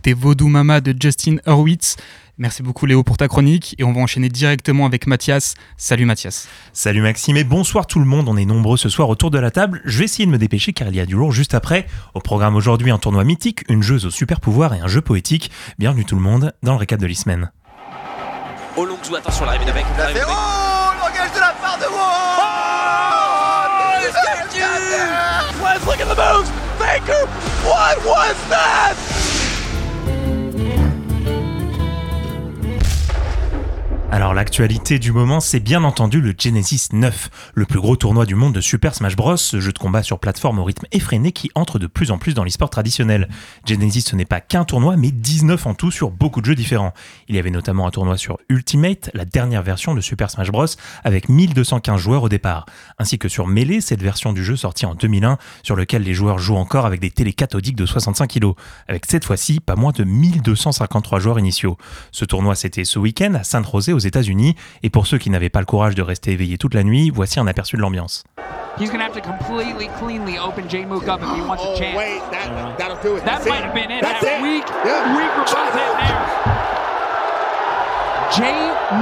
D'écouter Vaudou Mama de Justin Hurwitz. Merci beaucoup Léo pour ta chronique et on va enchaîner directement avec Mathias. Salut Mathias. Salut Maxime et bonsoir tout le monde. On est nombreux ce soir autour de la table. Je vais essayer de me dépêcher car il y a du lourd juste après. Au programme aujourd'hui un tournoi mythique, une joueuse au super pouvoir et un jeu poétique. Bienvenue tout le monde dans le récap de l'e-semaine. Attention l'arrivée de Beck. Oh, l'engage de la part de Wall Oh, Faker What was that Alors l'actualité du moment, c'est bien entendu le Genesis 9, le plus gros tournoi du monde de Super Smash Bros, ce jeu de combat sur plateforme au rythme effréné qui entre de plus en plus dans l'e-sport traditionnel. Genesis ce n'est pas qu'un tournoi, mais 19 en tout sur beaucoup de jeux différents. Il y avait notamment un tournoi sur Ultimate, la dernière version de Super Smash Bros, avec 1215 joueurs au départ, ainsi que sur Melee, cette version du jeu sortie en 2001, sur lequel les joueurs jouent encore avec des télé cathodiques de 65 kg, avec cette fois-ci pas moins de 1253 joueurs initiaux. Ce tournoi c'était ce week-end à San José aux États-Unis. Et pour ceux qui n'avaient pas le courage de rester éveillés toute la nuit, voici un aperçu de l'ambiance. He's going to have to completely cleanly open J Mook up if he wants a Oh, chance. wait, that, that'll do it. That That's might have been it. That's that it. weak, Yeah. weak reverse hit there. J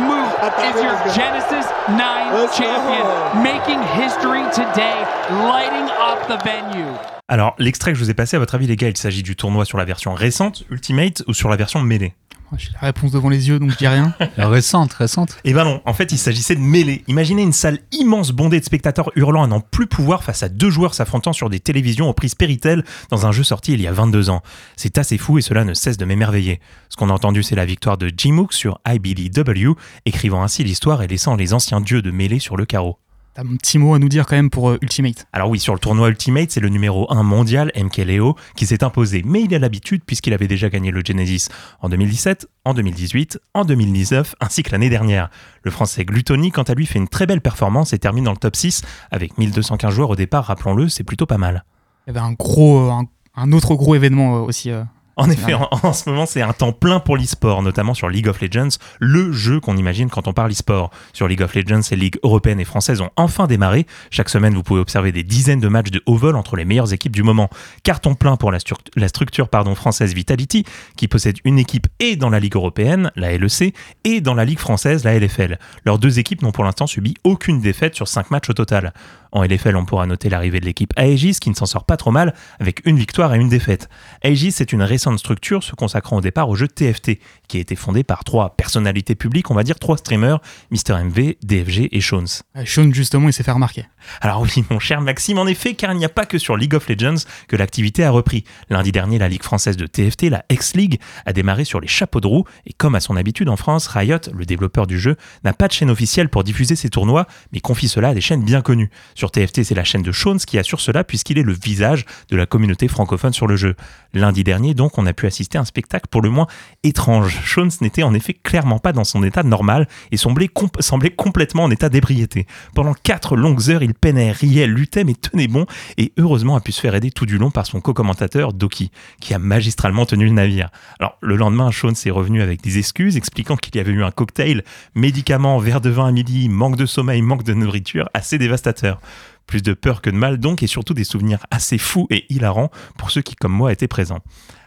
Mook is your Genesis 9 Let's champion, go. making history today, lighting up the venue. Alors, l'extrait que je vous ai passé, à votre avis les gars, il s'agit du tournoi sur la version récente, Ultimate, ou sur la version Melee J'ai la réponse devant les yeux donc je dis rien. récente, récente. Eh ben non, en fait, il s'agissait de mêlée. Imaginez une salle immense bondée de spectateurs hurlant à n'en plus pouvoir face à deux joueurs s'affrontant sur des télévisions aux prises Péritel dans un jeu sorti il y a 22 ans. C'est assez fou et cela ne cesse de m'émerveiller. Ce qu'on a entendu, c'est la victoire de Jimook sur IBDW, écrivant ainsi l'histoire et laissant les anciens dieux de mêlée sur le carreau. Un petit mot à nous dire quand même pour euh, Ultimate? Alors oui, sur le tournoi Ultimate, c'est le numéro 1 mondial, MKLeo, qui s'est imposé. Mais il a l'habitude puisqu'il avait déjà gagné le Genesis en 2017, en 2018, en 2019, ainsi que l'année dernière. Le français Gluttony, quant à lui, fait une très belle performance et termine dans le top 6 avec 1215 joueurs au départ, rappelons-le, c'est plutôt pas mal. Il y avait un gros, un, un autre gros événement euh, aussi. En effet, en, en ce moment, c'est un temps plein pour l'e-sport, notamment sur League of Legends, le jeu qu'on imagine quand on parle e-sport. Sur League of Legends, les ligues européennes et françaises ont enfin démarré. Chaque semaine, vous pouvez observer des dizaines de matchs de haut vol entre les meilleures équipes du moment. Carton plein pour la, stru- la structure pardon, française Vitality, qui possède une équipe et dans la Ligue européenne, la LEC, et dans la Ligue française, la LFL. Leurs deux équipes n'ont pour l'instant subi aucune défaite sur cinq matchs au total. En LFL, on pourra noter l'arrivée de l'équipe Aegis qui ne s'en sort pas trop mal avec une victoire et une défaite. Aegis est une récente structure se consacrant au départ au jeu TFT qui a été fondé par trois personnalités publiques, on va dire trois streamers, Mister MV, DFG et Shones. euh, Sean justement il s'est fait remarquer. Alors oui, mon cher Maxime, en effet, car il n'y a pas que sur League of Legends que l'activité a repris. Lundi dernier, la Ligue française de TFT, la X-League, a démarré sur les chapeaux de roue, et comme à son habitude en France, Riot, le développeur du jeu, n'a pas de chaîne officielle pour diffuser ses tournois, mais confie cela à des chaînes bien connues. Sur TFT, c'est la chaîne de Shones qui assure cela puisqu'il est le visage de la communauté francophone sur le jeu. Lundi dernier, donc, on a pu assister à un spectacle pour le moins étrange. Shones n'était en effet clairement pas dans son état normal et semblait, comp- semblait complètement en état d'ébriété. Pendant quatre longues heures, il peinait, riait, luttait, mais tenait bon, et heureusement a pu se faire aider tout du long par son co-commentateur Doki, qui a magistralement tenu le navire. Alors, le lendemain, Shones est revenu avec des excuses, expliquant qu'il y avait eu un cocktail, médicaments, verre de vin à midi, manque de sommeil, manque de nourriture, assez dévastateur. Plus de peur que de mal donc, et surtout des souvenirs assez fous et hilarants pour ceux qui, comme moi, étaient présents.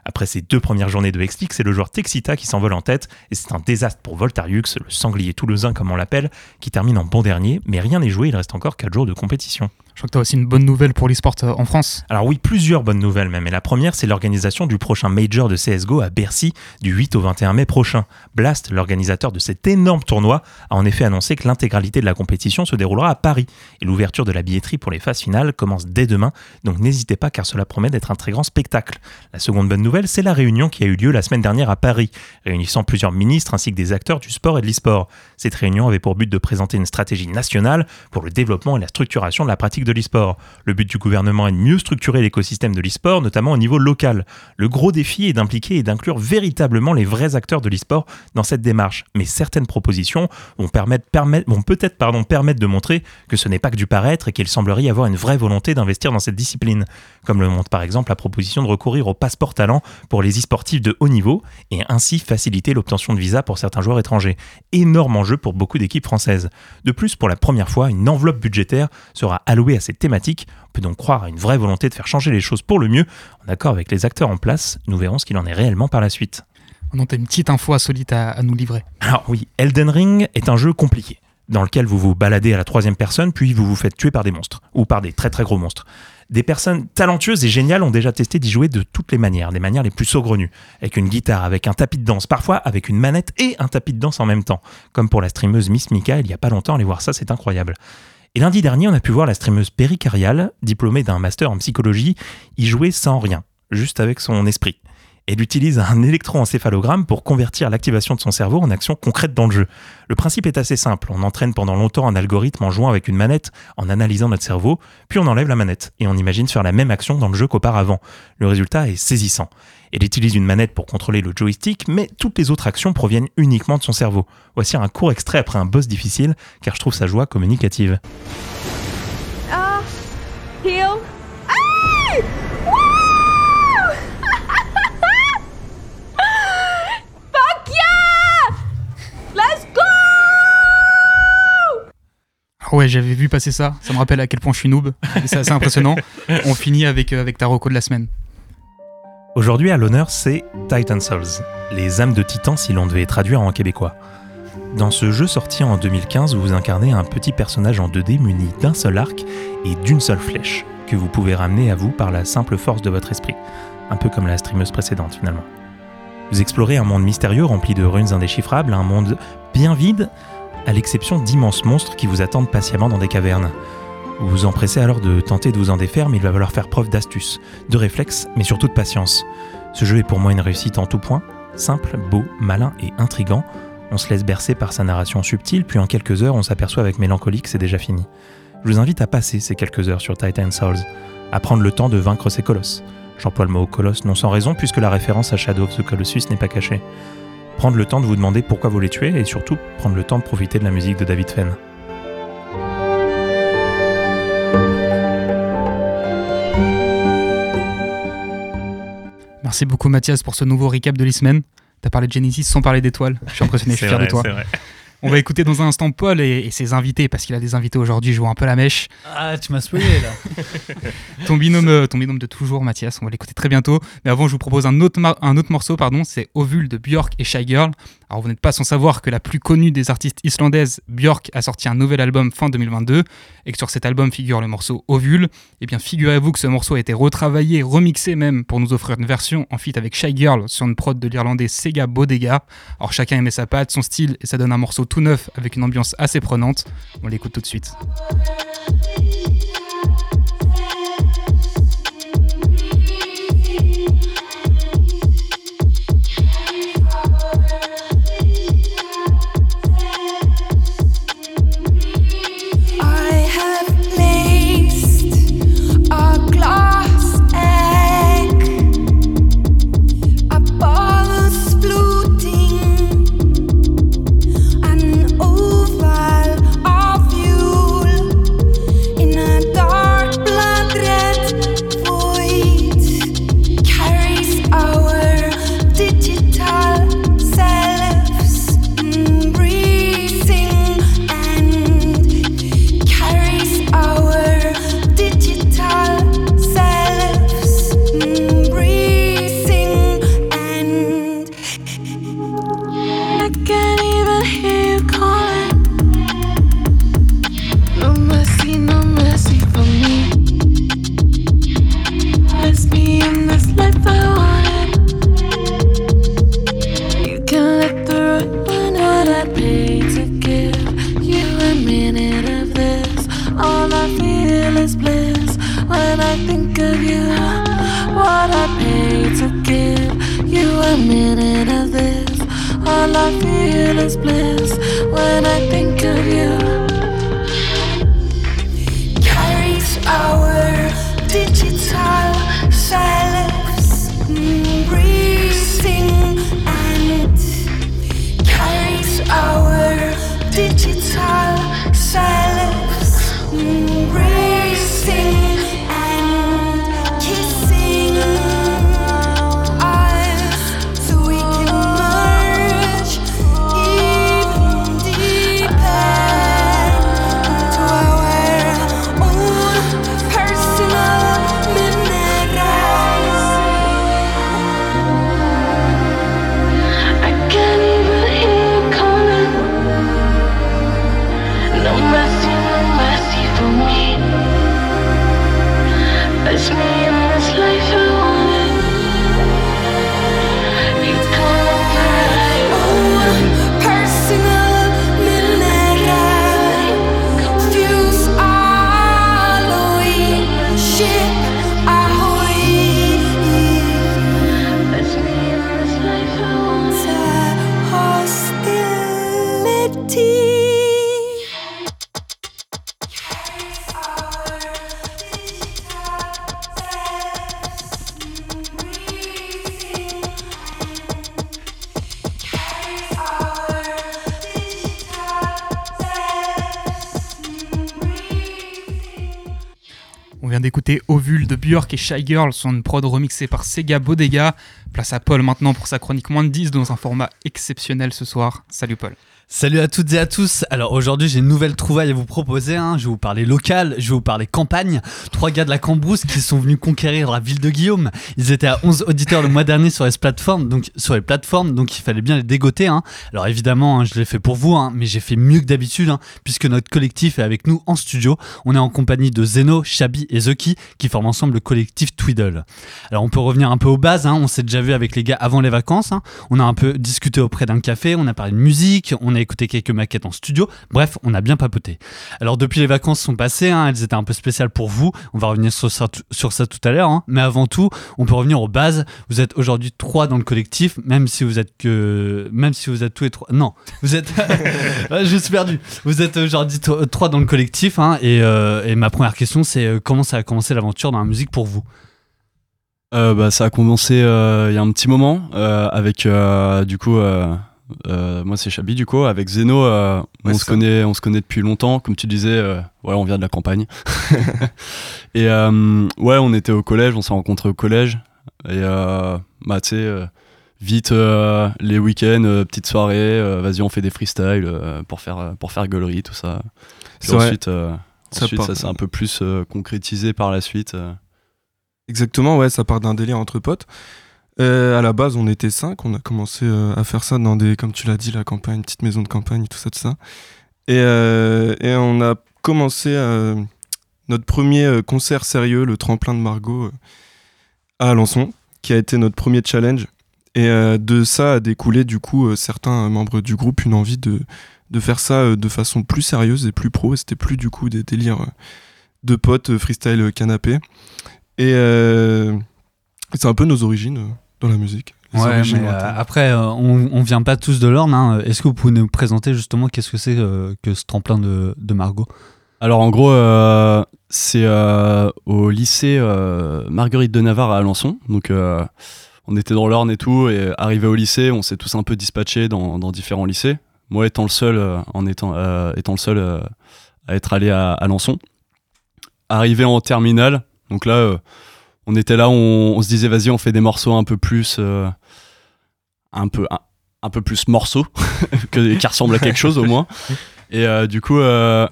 Après ces deux premières journées de X-League, c'est le joueur Texita qui s'envole en tête, et c'est un désastre pour Voltariux, le sanglier toulousain comme on l'appelle, qui termine en bon dernier, mais rien n'est joué, il reste encore 4 jours de compétition. Je crois que tu as aussi une bonne nouvelle pour l'e-sport euh, en France. Alors oui, plusieurs bonnes nouvelles même, et la première c'est l'organisation du prochain Major de CSGO à Bercy du 8 au 21 mai prochain. Blast, l'organisateur de cet énorme tournoi, a en effet annoncé que l'intégralité de la compétition se déroulera à Paris, et l'ouverture de la billetterie pour les phases finales commence dès demain, donc n'hésitez pas car cela promet d'être un très grand spectacle. La seconde bonne nouvelle, c'est la réunion qui a eu lieu la semaine dernière à Paris, réunissant plusieurs ministres ainsi que des acteurs du sport et de l'e-sport. Cette réunion avait pour but de présenter une stratégie nationale pour le développement et la structuration de la pratique de l'e-sport. Le but du gouvernement est de mieux structurer l'écosystème de l'e-sport, notamment au niveau local. Le gros défi est d'impliquer et d'inclure véritablement les vrais acteurs de l'e-sport dans cette démarche. Mais certaines propositions vont, permettre, vont peut-être pardon, permettre de montrer que ce n'est pas que du paraître et qu'il semblerait y avoir une vraie volonté d'investir dans cette discipline. Comme le montre par exemple la proposition de recourir au passeport talent pour les e-sportifs de haut niveau et ainsi faciliter l'obtention de visa pour certains joueurs étrangers. Énorme enjeu pour beaucoup d'équipes françaises. De plus, pour la première fois, une enveloppe budgétaire sera allouée à cette thématique. On peut donc croire à une vraie volonté de faire changer les choses pour le mieux, en accord avec les acteurs en place. Nous verrons ce qu'il en est réellement par la suite. On a une petite info insolite à, à nous livrer. Alors oui, Elden Ring est un jeu compliqué dans lequel vous vous baladez à la troisième personne, puis vous vous faites tuer par des monstres, ou par des très très gros monstres. Des personnes talentueuses et géniales ont déjà testé d'y jouer de toutes les manières, des manières les plus saugrenues, avec une guitare, avec un tapis de danse, parfois avec une manette et un tapis de danse en même temps, comme pour la streameuse Miss Mika il y a pas longtemps, allez voir ça, c'est incroyable. Et lundi dernier, on a pu voir la streameuse Perry diplômée d'un master en psychologie, y jouer sans rien, juste avec son esprit. Elle utilise un électroencéphalogramme pour convertir l'activation de son cerveau en action concrète dans le jeu. Le principe est assez simple, on entraîne pendant longtemps un algorithme en jouant avec une manette, en analysant notre cerveau, puis on enlève la manette et on imagine faire la même action dans le jeu qu'auparavant. Le résultat est saisissant. Elle utilise une manette pour contrôler le joystick, mais toutes les autres actions proviennent uniquement de son cerveau. Voici un court extrait après un boss difficile, car je trouve sa joie communicative. Ah, heal. Ah ouais, j'avais vu passer ça. Ça me rappelle à quel point je suis noob. C'est assez impressionnant. On finit avec, euh, avec ta reco de la semaine. Aujourd'hui, à l'honneur, c'est Titan Souls, les âmes de titan si l'on devait traduire en québécois. Dans ce jeu sorti en 2015, vous incarnez un petit personnage en 2D muni d'un seul arc et d'une seule flèche, que vous pouvez ramener à vous par la simple force de votre esprit, un peu comme la streameuse précédente finalement. Vous explorez un monde mystérieux rempli de runes indéchiffrables, un monde bien vide, à l'exception d'immenses monstres qui vous attendent patiemment dans des cavernes. Vous vous empressez alors de tenter de vous en défaire, mais il va falloir faire preuve d'astuce, de réflexe, mais surtout de patience. Ce jeu est pour moi une réussite en tout point, simple, beau, malin et intrigant. On se laisse bercer par sa narration subtile, puis en quelques heures, on s'aperçoit avec mélancolie que c'est déjà fini. Je vous invite à passer ces quelques heures sur Titan Souls, à prendre le temps de vaincre ces colosses. J'emploie le mot colosse non sans raison, puisque la référence à Shadow of the Colossus n'est pas cachée. Prendre le temps de vous demander pourquoi vous les tuez, et surtout prendre le temps de profiter de la musique de David Fenn. Merci beaucoup Mathias pour ce nouveau recap de l'e-semaine. T'as parlé de Genesis sans parler d'étoiles. Je suis impressionné, je suis fier de toi. On va écouter dans un instant Paul et, et ses invités, parce qu'il a des invités aujourd'hui, je vois un peu la mèche. Ah, tu m'as spoilé là. Ton binôme, euh, ton binôme de toujours, Mathias, on va l'écouter très bientôt. Mais avant, je vous propose un autre, un autre morceau, pardon, c'est Ovule de Björk et Shy Girl. Alors, vous n'êtes pas sans savoir que la plus connue des artistes islandaises, Björk, a sorti un nouvel album fin 2022 et que sur cet album figure le morceau Ovule. Eh bien, figurez-vous que ce morceau a été retravaillé, remixé même, pour nous offrir une version en feat avec Shy Girl sur une prod de l'irlandais Sega Bodega. Alors, chacun aimait sa patte, son style, et ça donne un morceau tout neuf avec une ambiance assez prenante. On l'écoute tout de suite. D'écouter Ovule de Björk et Shy Girl sur une prod remixée par Sega Bodega. Place à Paul maintenant pour sa chronique moins de 10 dans un format exceptionnel ce soir. Salut Paul. Salut à toutes et à tous. Alors aujourd'hui, j'ai une nouvelle trouvaille à vous proposer. hein. Je vais vous parler local, je vais vous parler campagne. Trois gars de la Cambrousse qui sont venus conquérir la ville de Guillaume. Ils étaient à 11 auditeurs le mois dernier sur les plateformes, donc sur les plateformes, donc il fallait bien les dégoter. hein. Alors évidemment, hein, je l'ai fait pour vous, mais j'ai fait mieux que d'habitude, puisque notre collectif est avec nous en studio. On est en compagnie de Zeno, Chabi et Zuki qui forment ensemble le collectif Twiddle. Alors on peut revenir un peu aux bases. On s'est déjà vu avec les gars avant les vacances. On a un peu discuté auprès d'un café, on a parlé de musique, on a écouté quelques maquettes en studio. Bref, on a bien papoté. Alors depuis les vacances sont passées, hein, elles étaient un peu spéciales pour vous. On va revenir sur ça, tout à l'heure. hein. Mais avant tout, on peut revenir aux bases. Vous êtes aujourd'hui trois dans le collectif, même si vous êtes que, même si vous êtes tous et trois. Non, vous êtes. Je perdu. Vous êtes aujourd'hui trois dans le collectif. hein, et, euh, et ma première question, c'est euh, comment ça a commencé l'aventure dans la musique pour vous? Euh, bah, ça a commencé il y a un petit moment avec du coup euh, moi c'est Chabi du coup avec Zeno euh, Ouais, on se connaît on se connaît depuis longtemps. Comme tu disais euh, ouais on vient de la campagne. Et ouais on était au collège on s'est rencontrés au collège. Et bah tu sais vite les week-ends petites soirées vas-y on fait des freestyles pour faire pour faire gueulerie tout ça. Puis ensuite Ça ensuite ça s'est un peu plus concrétisé par la suite. Exactement, ouais, ça part d'un délire entre potes. Euh, à la base, on était cinq, on a commencé euh, à faire ça dans des, comme tu l'as dit, la campagne, petite maison de campagne, tout ça, tout ça. Et, euh, et on a commencé euh, notre premier concert sérieux, le tremplin de Margot, à Alençon, qui a été notre premier challenge. Et de ça a découlé, du coup, certains membres du groupe une envie de, de faire ça de façon plus sérieuse et plus pro. Et c'était plus, du coup, des délires de potes, freestyle canapé. Et c'est un peu nos origines dans la musique. Ouais, mais euh, après, euh, on, on vient pas tous de l'Orne. hein. Est-ce que vous pouvez nous présenter justement qu'est-ce que c'est euh, que ce tremplin de, de Margot? Alors en gros, euh, c'est euh, au lycée euh, Marguerite de Navarre à Alençon. Donc euh, on était dans l'Orne et tout, et arrivé au lycée, on s'est tous un peu dispatchés dans, dans différents lycées. Moi étant le seul, euh, en étant, euh, étant le seul euh, à être allé à Alençon. Arrivé en terminale, donc là, euh, on était là, on, on se disait vas-y, on fait des morceaux un peu plus, euh, un peu, un, un peu plus morceaux, que, qui ressemblent à quelque chose au moins. Et euh, du coup. euh,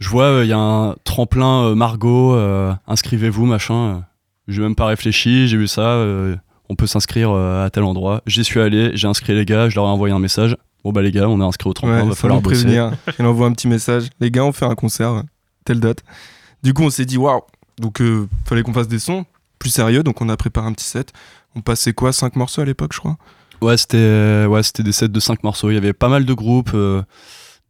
je vois, il y a un tremplin Margot, inscrivez-vous, machin. J'ai même pas réfléchi, j'ai vu ça, on peut s'inscrire à tel endroit. J'y suis allé, j'ai inscrit les gars, je leur ai envoyé un message. Bon bah les gars, on est inscrit au tremplin, Ouais, va falloir prévenir. Il envoie un petit message. Les gars, on fait un concert, telle date. Du coup, on s'est dit, waouh. Donc, fallait qu'on fasse des sons plus sérieux. Donc, on a préparé un petit set. On passait quoi 5 morceaux à l'époque, je crois? Ouais, c'était ouais, c'était des sets de 5 morceaux. Il y avait pas mal de groupes, euh,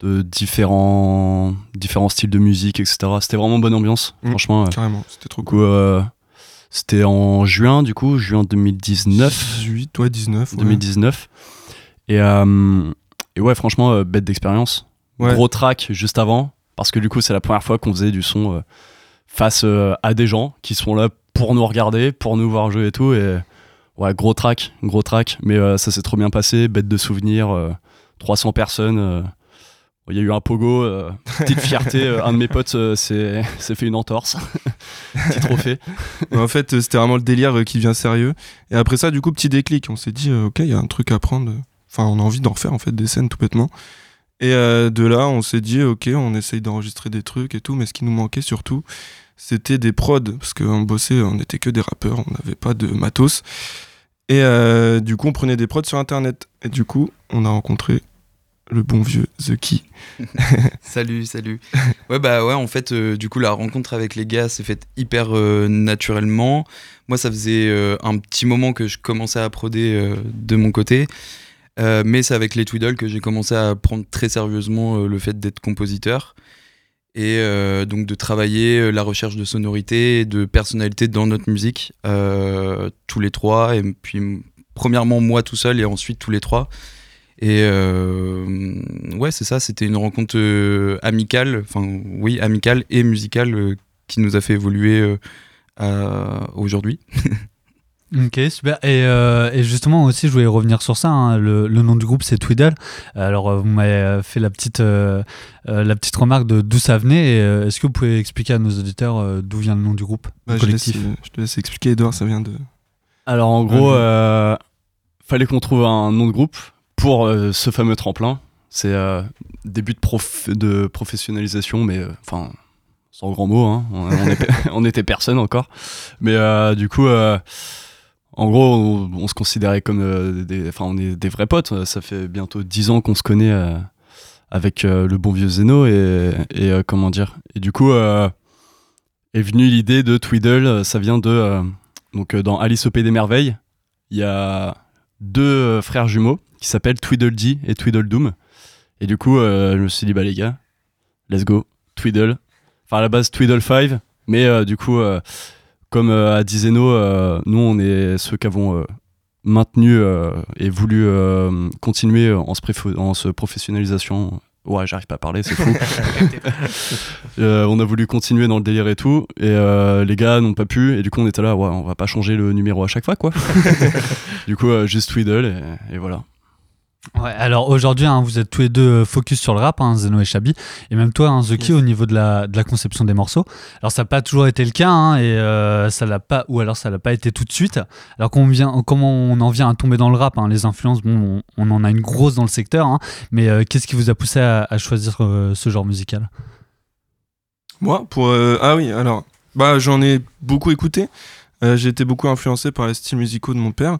de différents, différents styles de musique, etc. C'était vraiment bonne ambiance, Mm, franchement. carrément, c'était trop coup, euh, c'était en juin, du coup, juin 2019. 18, ouais, 19. ouais. 2019. Et, euh, et ouais, franchement, bête d'expérience. Ouais. Gros track juste avant, parce que du coup, c'est la première fois qu'on faisait du son face à des gens qui sont là pour nous regarder, pour nous voir jouer et tout. Et ouais, gros track, gros track. Mais euh, ça s'est trop bien passé, bête de souvenirs. euh, 300 personnes. euh, il y a eu un pogo, petite fierté. un de mes potes s'est fait une entorse. Petit trophée. En fait, c'était vraiment le délire qui devient sérieux. Et après ça, du coup, petit déclic. On s'est dit, ok, il y a un truc à prendre. Enfin, on a envie d'en refaire, en fait, des scènes tout bêtement. Et euh, de là, on s'est dit, ok, on essaye d'enregistrer des trucs et tout. Mais ce qui nous manquait surtout, c'était des prods. Parce qu'on bossait, on n'était que des rappeurs, on n'avait pas de matos. Et euh, du coup, on prenait des prods sur Internet. Et du coup, on a rencontré le bon vieux The Key. salut, salut. Ouais, bah ouais, en fait, euh, du coup, la rencontre avec les gars s'est faite hyper euh, naturellement. Moi, ça faisait un petit moment que je commençais à proder de mon côté. Mais c'est avec les Twiddle que j'ai commencé à prendre très sérieusement le fait d'être compositeur. Et euh, donc de travailler euh, la recherche de sonorité et de personnalité dans notre musique, euh, tous les trois. Et puis, premièrement, moi tout seul et ensuite tous les trois. Et ouais, c'est ça, c'était une rencontre amicale, enfin oui, amicale et musicale qui nous a fait évoluer aujourd'hui. Ok, super. Et, euh, et justement aussi, je voulais revenir sur ça. hein. Le, le nom du groupe, c'est Twiddle. Alors, euh, vous m'avez fait la petite, euh, la petite remarque de d'où ça venait. Et, euh, Est-ce que vous pouvez expliquer à nos auditeurs euh, d'où vient le nom du groupe Bah, du je, laisse, collectif je te laisse expliquer, Edouard, ça vient de. Alors en gros, Ouais. euh, fallait qu'on trouve un nom de groupe pour euh, ce fameux tremplin. C'est euh, début de, prof- de professionnalisation, mais euh, enfin, sans grand mot, hein. on, on était personne encore. Mais euh, du coup, euh, en gros, on, se considérait comme euh, des, enfin, on est des vrais potes. Ça fait bientôt 10 ans qu'on se connaît euh, avec euh, le bon vieux Zeno et, euh, comment dire. Et du coup, euh, est venue l'idée de Twiddle. Ça vient de euh, donc euh, dans Alice au Pays des Merveilles, il y a deux euh, frères jumeaux qui s'appellent Tweedledee et Tweedledoom. Et du coup, euh, je me suis dit, bah les gars, let's go, Tweedle. Enfin, à la base, Tweedle 5, mais euh, du coup, euh, comme euh, a dit Zeno, euh, nous, on est ceux qui avons euh, maintenu euh, et voulu euh, continuer en se, préfo- en se professionnalisation. Ouais, j'arrive pas à parler, c'est fou. Euh, on a voulu continuer dans le délire et tout, et euh, les gars n'ont pas pu, et du coup on était là, ouais, on va pas changer le numéro à chaque fois, quoi. du coup, euh, juste Tweedle, et, et voilà. Ouais, alors aujourd'hui, hein, vous êtes tous les deux euh, focus sur le rap, hein, Zeno et Chabi, et même toi, hein, Zuki, au niveau de la, de la conception des morceaux. Alors ça n'a pas toujours été le cas, hein, et euh, ça l'a pas, ou alors ça l'a pas été tout de suite. Alors vient, comment on en vient à tomber dans le rap Les influences, bon, on, on en a une grosse dans le secteur, mais euh, qu'est-ce qui vous a poussé à, à choisir euh, ce genre musical? Moi, pour. ah oui, alors. Bah, j'en ai beaucoup écouté. J'ai été beaucoup influencé par les styles musicaux de mon père.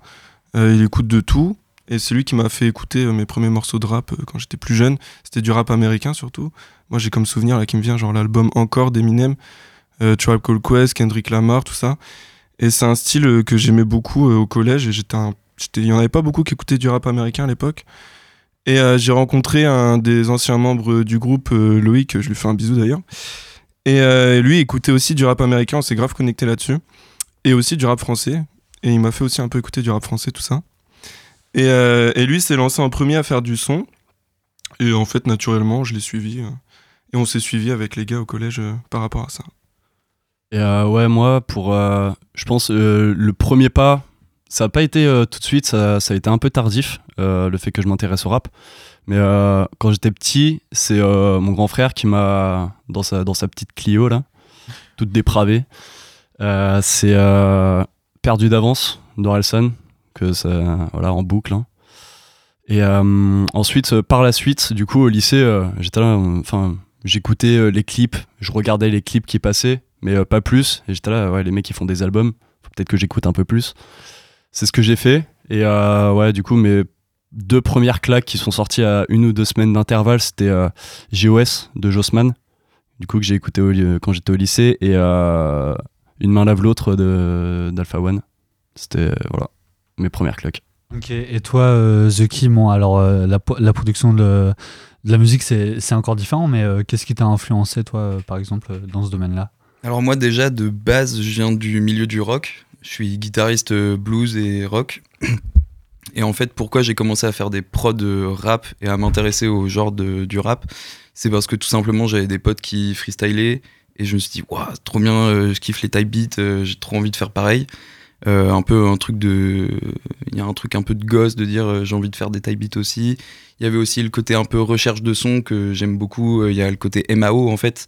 Il écoute de tout. Et c'est lui qui m'a fait écouter euh, mes premiers morceaux de rap euh, quand j'étais plus jeune. C'était du rap américain surtout. Moi, j'ai comme souvenir là qui me vient, genre l'album Encore d'Eminem, euh, Tribe Called Quest, Kendrick Lamar, tout ça. Et c'est un style euh, que j'aimais beaucoup au collège. Et j'étais Il y en avait pas beaucoup qui écoutaient du rap américain à l'époque. Et j'ai rencontré un des anciens membres du groupe, Loïc, je lui fais un bisou d'ailleurs. Et lui écoutait aussi du rap américain, on s'est grave connecté là-dessus. Et aussi du rap français. Et il m'a fait aussi un peu écouter du rap français, tout ça. Et, euh, et lui s'est lancé en premier à faire du son. Et en fait, naturellement, je l'ai suivi. euh, et on s'est suivi avec les gars au collège euh, par rapport à ça. Et ouais, moi, pour. je pense le premier pas, ça n'a pas été tout de suite, ça, a été un peu tardif, le fait que je m'intéresse au rap. Mais quand j'étais petit, c'est mon grand frère qui m'a, dans sa, dans sa petite Clio, là, toute dépravée, euh, c'est euh, Perdu d'avance d'Orelsan, que ça, voilà, en boucle. hein. Et euh, ensuite, euh, par la suite, du coup, au lycée, euh, j'étais là, enfin, j'écoutais les clips, je regardais les clips qui passaient, mais pas plus. Et j'étais là, ouais, les mecs, ils font des albums, faut peut-être que j'écoute un peu plus. C'est ce que j'ai fait. Et ouais, du coup, mes deux premières claques qui sont sorties à une ou deux semaines d'intervalle, c'était euh, JOS de Jossman, du coup, que j'ai écouté quand j'étais au lycée, et Une main lave l'autre d'Alpha One. C'était, voilà, mes premières claques. Ok, et toi, euh, The Key, bon, alors euh, la, la production de, de la musique, c'est c'est encore différent, mais euh, qu'est-ce qui t'a influencé, toi, euh, par exemple, dans ce domaine-là? Alors moi déjà de base je viens du milieu du rock. Je suis guitariste blues et rock. Et en fait pourquoi j'ai commencé à faire des prods rap et à m'intéresser au genre de, du rap, c'est parce que tout simplement j'avais des potes qui freestylaient et je me suis dit waouh trop bien, euh, je kiffe les type beats, euh, j'ai trop envie de faire pareil. Euh, un peu un truc de, il y a un truc un peu de gosse de dire euh, j'ai envie de faire des type beats aussi. Il y avait aussi le côté un peu recherche de son que j'aime beaucoup. Euh, Il y a le côté MAO en fait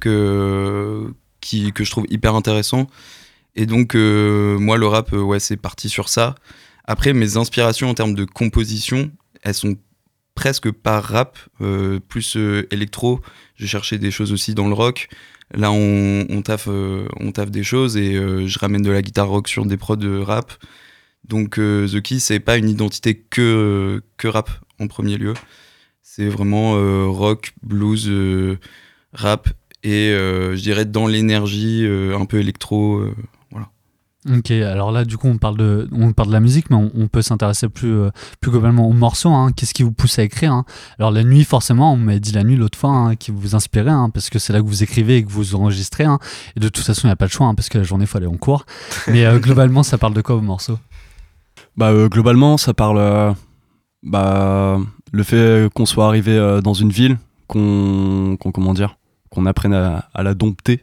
que qui, que je trouve hyper intéressant. Et donc, moi, le rap, ouais, c'est parti sur ça. Après, mes inspirations en termes de composition, elles sont presque pas rap, euh, plus euh, électro. J'ai cherché des choses aussi dans le rock. Là, on, on, taffe, euh, des choses et je ramène de la guitare rock sur des prods de rap. Donc, The Key, c'est pas une identité que, que rap en premier lieu. C'est vraiment rock, blues, rap et je dirais dans l'énergie un peu électro. Ok, alors là, du coup, on parle de, on parle de la musique, mais on, on peut s'intéresser plus, euh, plus globalement aux morceaux. hein. Qu'est-ce qui vous pousse à écrire hein? Alors, la nuit, forcément, on m'a dit la nuit l'autre fois, hein, qui vous inspirait, hein, parce que c'est là que vous écrivez et que vous enregistrez. Et de toute façon, il n'y a pas de choix, parce que la journée, il faut aller en cours. Mais euh, globalement, ça parle de quoi vos morceaux? Bah, euh, globalement, ça parle. bah, le fait qu'on soit arrivé dans une ville, qu'on, qu'on- comment dire, qu'on apprenne à, à la dompter.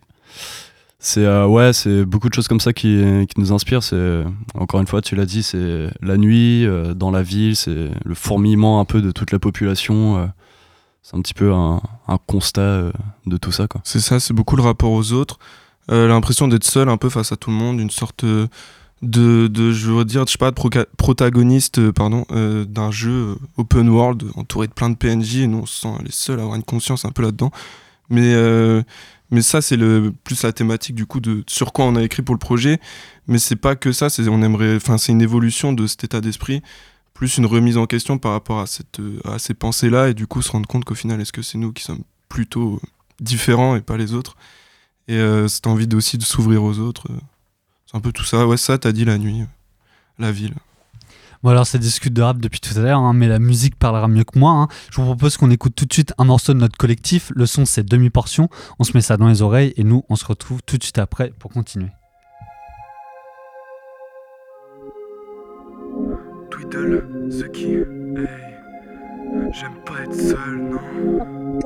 C'est euh, ouais, c'est beaucoup de choses comme ça qui, qui nous inspirent. C'est encore une fois, tu l'as dit, c'est la nuit euh, dans la ville, c'est le fourmillement un peu de toute la population. euh, c'est un petit peu un, un constat de tout ça, quoi. C'est ça, c'est beaucoup le rapport aux autres. L'impression d'être seul un peu face à tout le monde, une sorte de, de je veux dire, je sais pas, de protagoniste pardon, d'un jeu open world entouré de plein de PNJ et nous on se sent les seuls à avoir une conscience un peu là-dedans. Mais, mais ça, c'est le plus la thématique du coup de sur quoi on a écrit pour le projet. Mais c'est pas que ça, c'est on aimerait, enfin c'est une évolution de cet état d'esprit, plus une remise en question par rapport à cette, euh, à ces pensées-là et du coup se rendre compte qu'au final, est-ce que c'est nous qui sommes plutôt différents et pas les autres et euh, cette envie aussi de s'ouvrir aux autres. euh, C'est un peu tout ça. Ouais, ça, t'as dit la nuit, la ville. Bon alors ça discute de rap depuis tout à l'heure, hein, mais la musique parlera mieux que moi. hein. Je vous propose qu'on écoute tout de suite un morceau de notre collectif. Le son c'est demi-portion. On se met ça dans les oreilles et nous on se retrouve tout de suite après pour continuer. Twiddle, ce qui. Hey, j'aime pas être seul, non.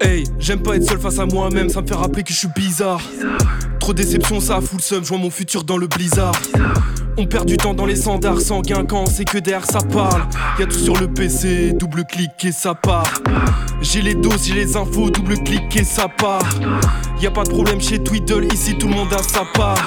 Hey, j'aime pas être seul face à moi-même, ça me fait rappeler que je suis bizarre. Trop de déception, ça fout le seum, je vois mon futur dans le blizzard. On perd du temps dans les standards sanguins quand sait que derrière ça parle. Y'a tout sur le PC, double clic et ça part. J'ai les doses, j'ai les infos, double clic et ça part. Y a pas de problème chez Twiddle, ici tout le monde a sa part.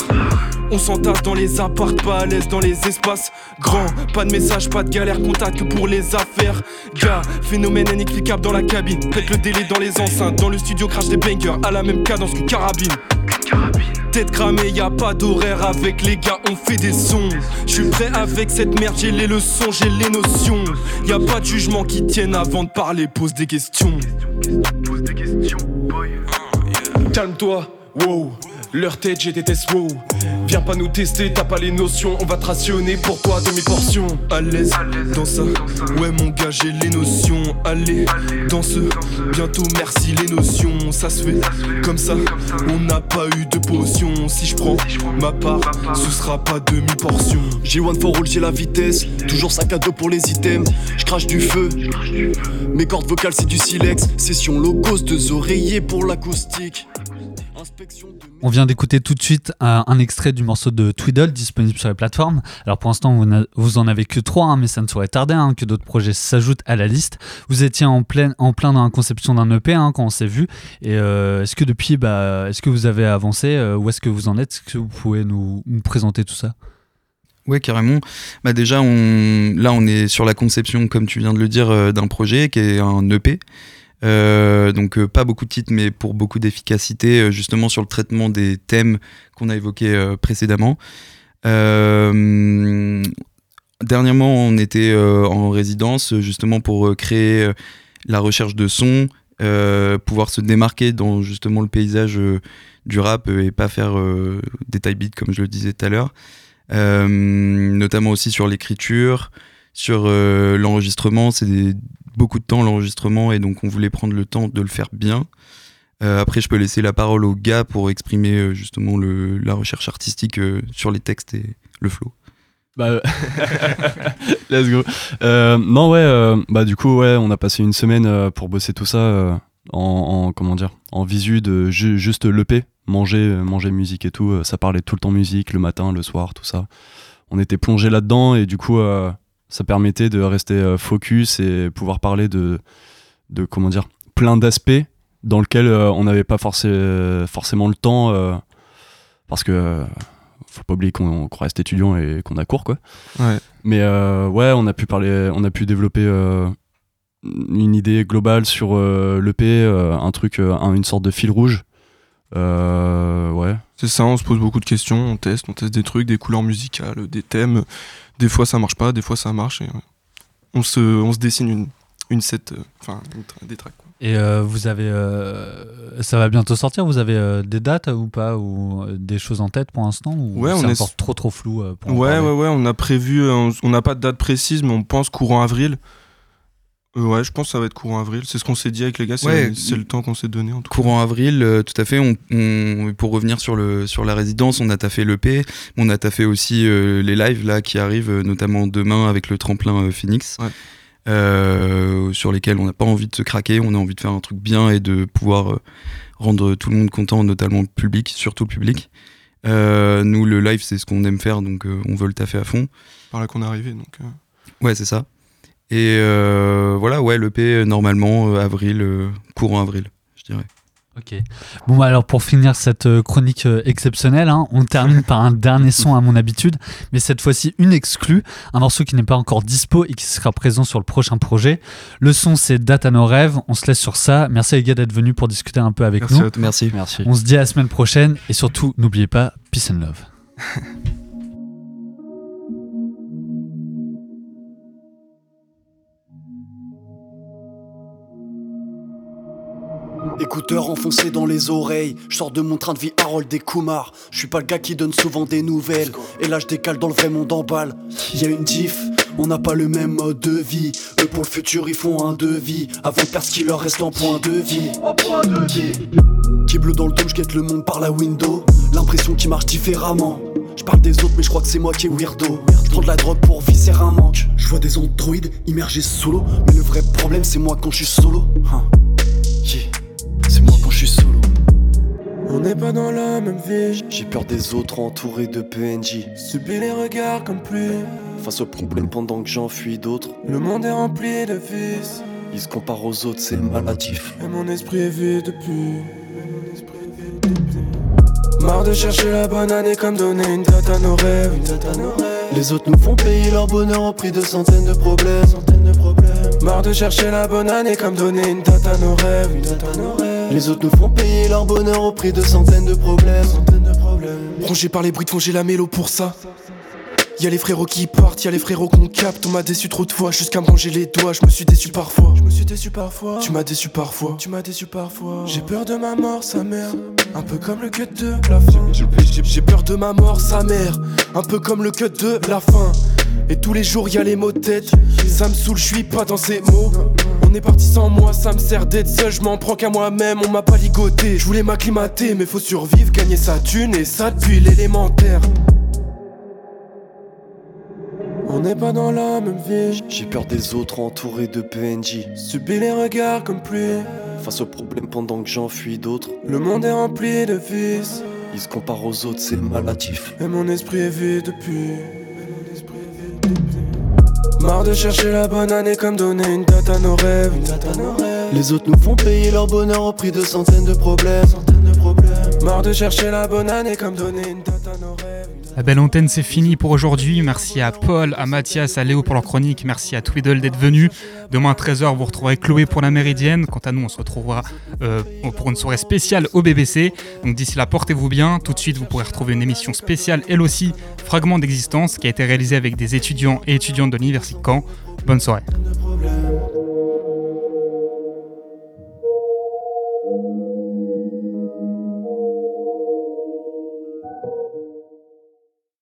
On s'entasse dans les apparts, pas à l'aise dans les espaces grands. Pas de message, pas de galère, contact que pour les affaires. Gars, phénomène inexplicable dans la cabine. Pète le délai dans les enceintes. Dans le studio, crash des bangers à la même cadence que carabine. Tête cramée, y a pas d'horaire avec les gars, on fait des sons. Je suis prêt avec cette merde, j'ai les leçons, j'ai les notions. Y a pas de jugement qui tienne avant de parler, pose des questions. Calme-toi, wow. Leur tête, j'ai déteste, wow. Viens pas nous tester, t'as pas les notions. On va te rationner pour demi-portion. À l'aise dans ça, ouais, mon gars, j'ai les notions. Allez, dans ce, bientôt, merci les notions. Ça se fait comme ça, on n'a pas eu de potion. Si je prends ma part, ce sera pas demi-portion. J'ai one for all, j'ai la vitesse. Toujours sac à dos pour les items. Je crache du feu. Mes cordes vocales, c'est du silex. Session logos, deux oreillers pour l'acoustique. On vient d'écouter tout de suite un, un extrait du morceau de Twiddle disponible sur les plateformes. Alors pour l'instant, vous, en avez que trois, hein, mais ça ne saurait tarder hein, que d'autres projets s'ajoutent à la liste. Vous étiez en plein, en plein dans la conception d'un EP hein, quand on s'est vu. Et euh, est-ce que depuis, bah, est-ce que vous avez avancé euh, Où est-ce que vous en êtes? Est-ce que vous pouvez nous, nous présenter tout ça? Ouais, carrément. Bah déjà, on... là, on est sur la conception, comme tu viens de le dire, euh, d'un projet qui est un EP. Euh, donc euh, pas beaucoup de titres, mais pour beaucoup d'efficacité, euh, justement sur le traitement des thèmes qu'on a évoqués précédemment. Dernièrement, on était en résidence justement pour créer la recherche de sons, pouvoir se démarquer dans justement le paysage du rap et pas faire des type beats comme je le disais tout à l'heure. Notamment aussi sur l'écriture, sur l'enregistrement. C'est des- beaucoup de temps l'enregistrement et donc on voulait prendre le temps de le faire bien. Euh, après, je peux laisser la parole aux gars pour exprimer euh, justement le, la recherche artistique euh, sur les textes et le flow. Bah, let's go. Non, ouais, bah, du coup, ouais, on a passé une semaine pour bosser tout ça en, en- comment dire, en visu de ju- juste l'EP, manger, manger musique et tout. ça parlait tout le temps musique, le matin, le soir, tout ça. On était plongé là-dedans et du coup, ça permettait de rester euh, focus et pouvoir parler de, de comment dire, plein d'aspects dans lesquels euh, on n'avait pas forcé- forcément le temps euh, parce que euh, faut pas oublier qu'on reste étudiant et qu'on a cours quoi. Ouais. Mais euh, ouais, on a pu parler, on a pu développer euh, une idée globale sur euh, l'EP, euh, un truc, euh, un- une sorte de fil rouge. Euh, ouais. C'est ça, on se pose beaucoup de questions, on teste, on teste des trucs, des couleurs musicales, des thèmes. Des fois ça marche pas, des fois ça marche. Et, ouais. on, se, on se dessine une, une set, euh, enfin des tracks. quoi. Et euh, vous avez, euh, ça va bientôt sortir. Vous avez euh, des dates ou pas ou euh, des choses en tête pour l'instant ou Ouais, c'est on est encore trop trop flou euh, pour Ouais, ouais, ouais, on a prévu, euh, on- on n'a pas de date précise, mais on pense courant avril. Euh, ouais, je pense que ça va être courant avril. C'est ce qu'on s'est dit avec les gars, c'est Ouais. le temps qu'on s'est donné en tout cas. Courant avril, euh, tout à fait. On, on- pour revenir sur, le, sur la résidence, on a taffé l'EP, on a taffé aussi euh, les lives là qui arrivent, notamment demain avec le tremplin euh, Phoenix. sur lesquels on n'a pas envie de se craquer, on a envie de faire un truc bien et de pouvoir rendre tout le monde content, notamment le public, surtout le public. Nous, le live, c'est ce qu'on aime faire, donc on veut le taffer à fond. Par là qu'on est arrivé, donc. Ouais, c'est ça. Et euh, voilà, ouais, l'EP, normalement, euh, avril, euh, courant avril, je dirais. Ok. Bon, bah, alors pour finir cette euh, chronique euh, exceptionnelle, hein, on termine par un dernier son à mon habitude, mais cette fois-ci une exclue, un morceau qui n'est pas encore dispo et qui sera présent sur le prochain projet. Le son, c'est Date à nos rêves. On se laisse sur ça. Merci les gars d'être venus pour discuter un peu avec Merci nous. à toi. Merci. Merci. On se dit à la semaine prochaine et surtout, n'oubliez pas, peace and love. Écouteurs enfoncés dans les oreilles, je sors de mon train de vie Harold et Kumar. Je suis pas le gars qui donne souvent des nouvelles. Et là je décale dans le vrai monde en balle. Y a une diff, on n'a pas le même mode de vie. Eux pour le futur ils font un devis. Avant de perdre ce qui leur reste en point de vie. Qui bleu dans le dôme, je guette le monde par la window. L'impression qui marche différemment. Je parle des autres, mais je crois que c'est moi qui est weirdo. Prends de la drogue pour visser un manque. Je vois des androïdes immergés solo. Mais le vrai problème, c'est moi quand je suis solo. Hein. Yeah. Moi quand je suis solo. On n'est pas dans la même vie. J'ai peur des autres entourés de PNJ. Subis les regards comme pluie. Face aux problèmes pendant que j'enfuis d'autres. Le monde est rempli de vices. Ils se comparent aux autres, c'est maladif. Et mon esprit est vide depuis. Marre de chercher la bonne année comme donner une date à nos rêves. Une date à nos rêves. Les autres nous font payer leur bonheur au prix de centaines de problèmes. Centaines de problèmes. Marre de chercher la bonne année comme donner une date à nos rêves. Une date à nos rêves. Les autres nous font payer leur bonheur au prix de centaines de problèmes. Centaines de problèmes. Rongé par les bruits de fond, j'ai la mélo pour ça. Y'a les frérots qui partent, y'a les frérots qu'on capte. On m'a déçu trop de fois jusqu'à me ranger les doigts. Je me suis déçu parfois. Je me suis déçu parfois. Tu m'as déçu parfois. Tu m'as déçu parfois. J'ai peur de ma mort, sa mère. Un peu comme le cut de la fin. J'ai- J'ai peur de ma mort, sa mère. Un peu comme le cut de la fin. Et tous les jours y'a les mots de tête. Ça me saoule, je suis pas dans ces mots. On est parti sans moi, ça me sert d'être seul. Je m'en prends qu'à moi-même, on m'a pas ligoté. Je voulais m'acclimater, mais faut survivre, gagner sa thune. Et ça depuis l'élémentaire. On n'est pas dans la même vie. J'ai peur des autres entourés de PNJ. Subis les regards comme pluie. Face aux problèmes pendant que j'enfuis d'autres. Le monde est rempli de vices. Ils se comparent aux autres, c'est maladif. Et mon esprit est vide depuis. Marre de chercher la bonne année comme donner une date à nos rêves. Une. Les autres nous font payer leur bonheur au prix de centaines de problèmes. De problèmes. Marre de chercher la bonne année comme donner une date à nos rêves. La belle antenne, c'est fini pour aujourd'hui. Merci à Paul, à Mathias, à Léo pour leur chronique. Merci à Twiddle d'être venu. Demain à 13h, vous retrouverez Chloé pour la Méridienne. Quant à nous, on se retrouvera euh, pour une soirée spéciale au BBC. Donc d'ici là, portez-vous bien. Tout de suite, vous pourrez retrouver une émission spéciale, elle aussi, Fragment d'existence, qui a été réalisée avec des étudiants et étudiantes de l'Université Caen. Bonne soirée.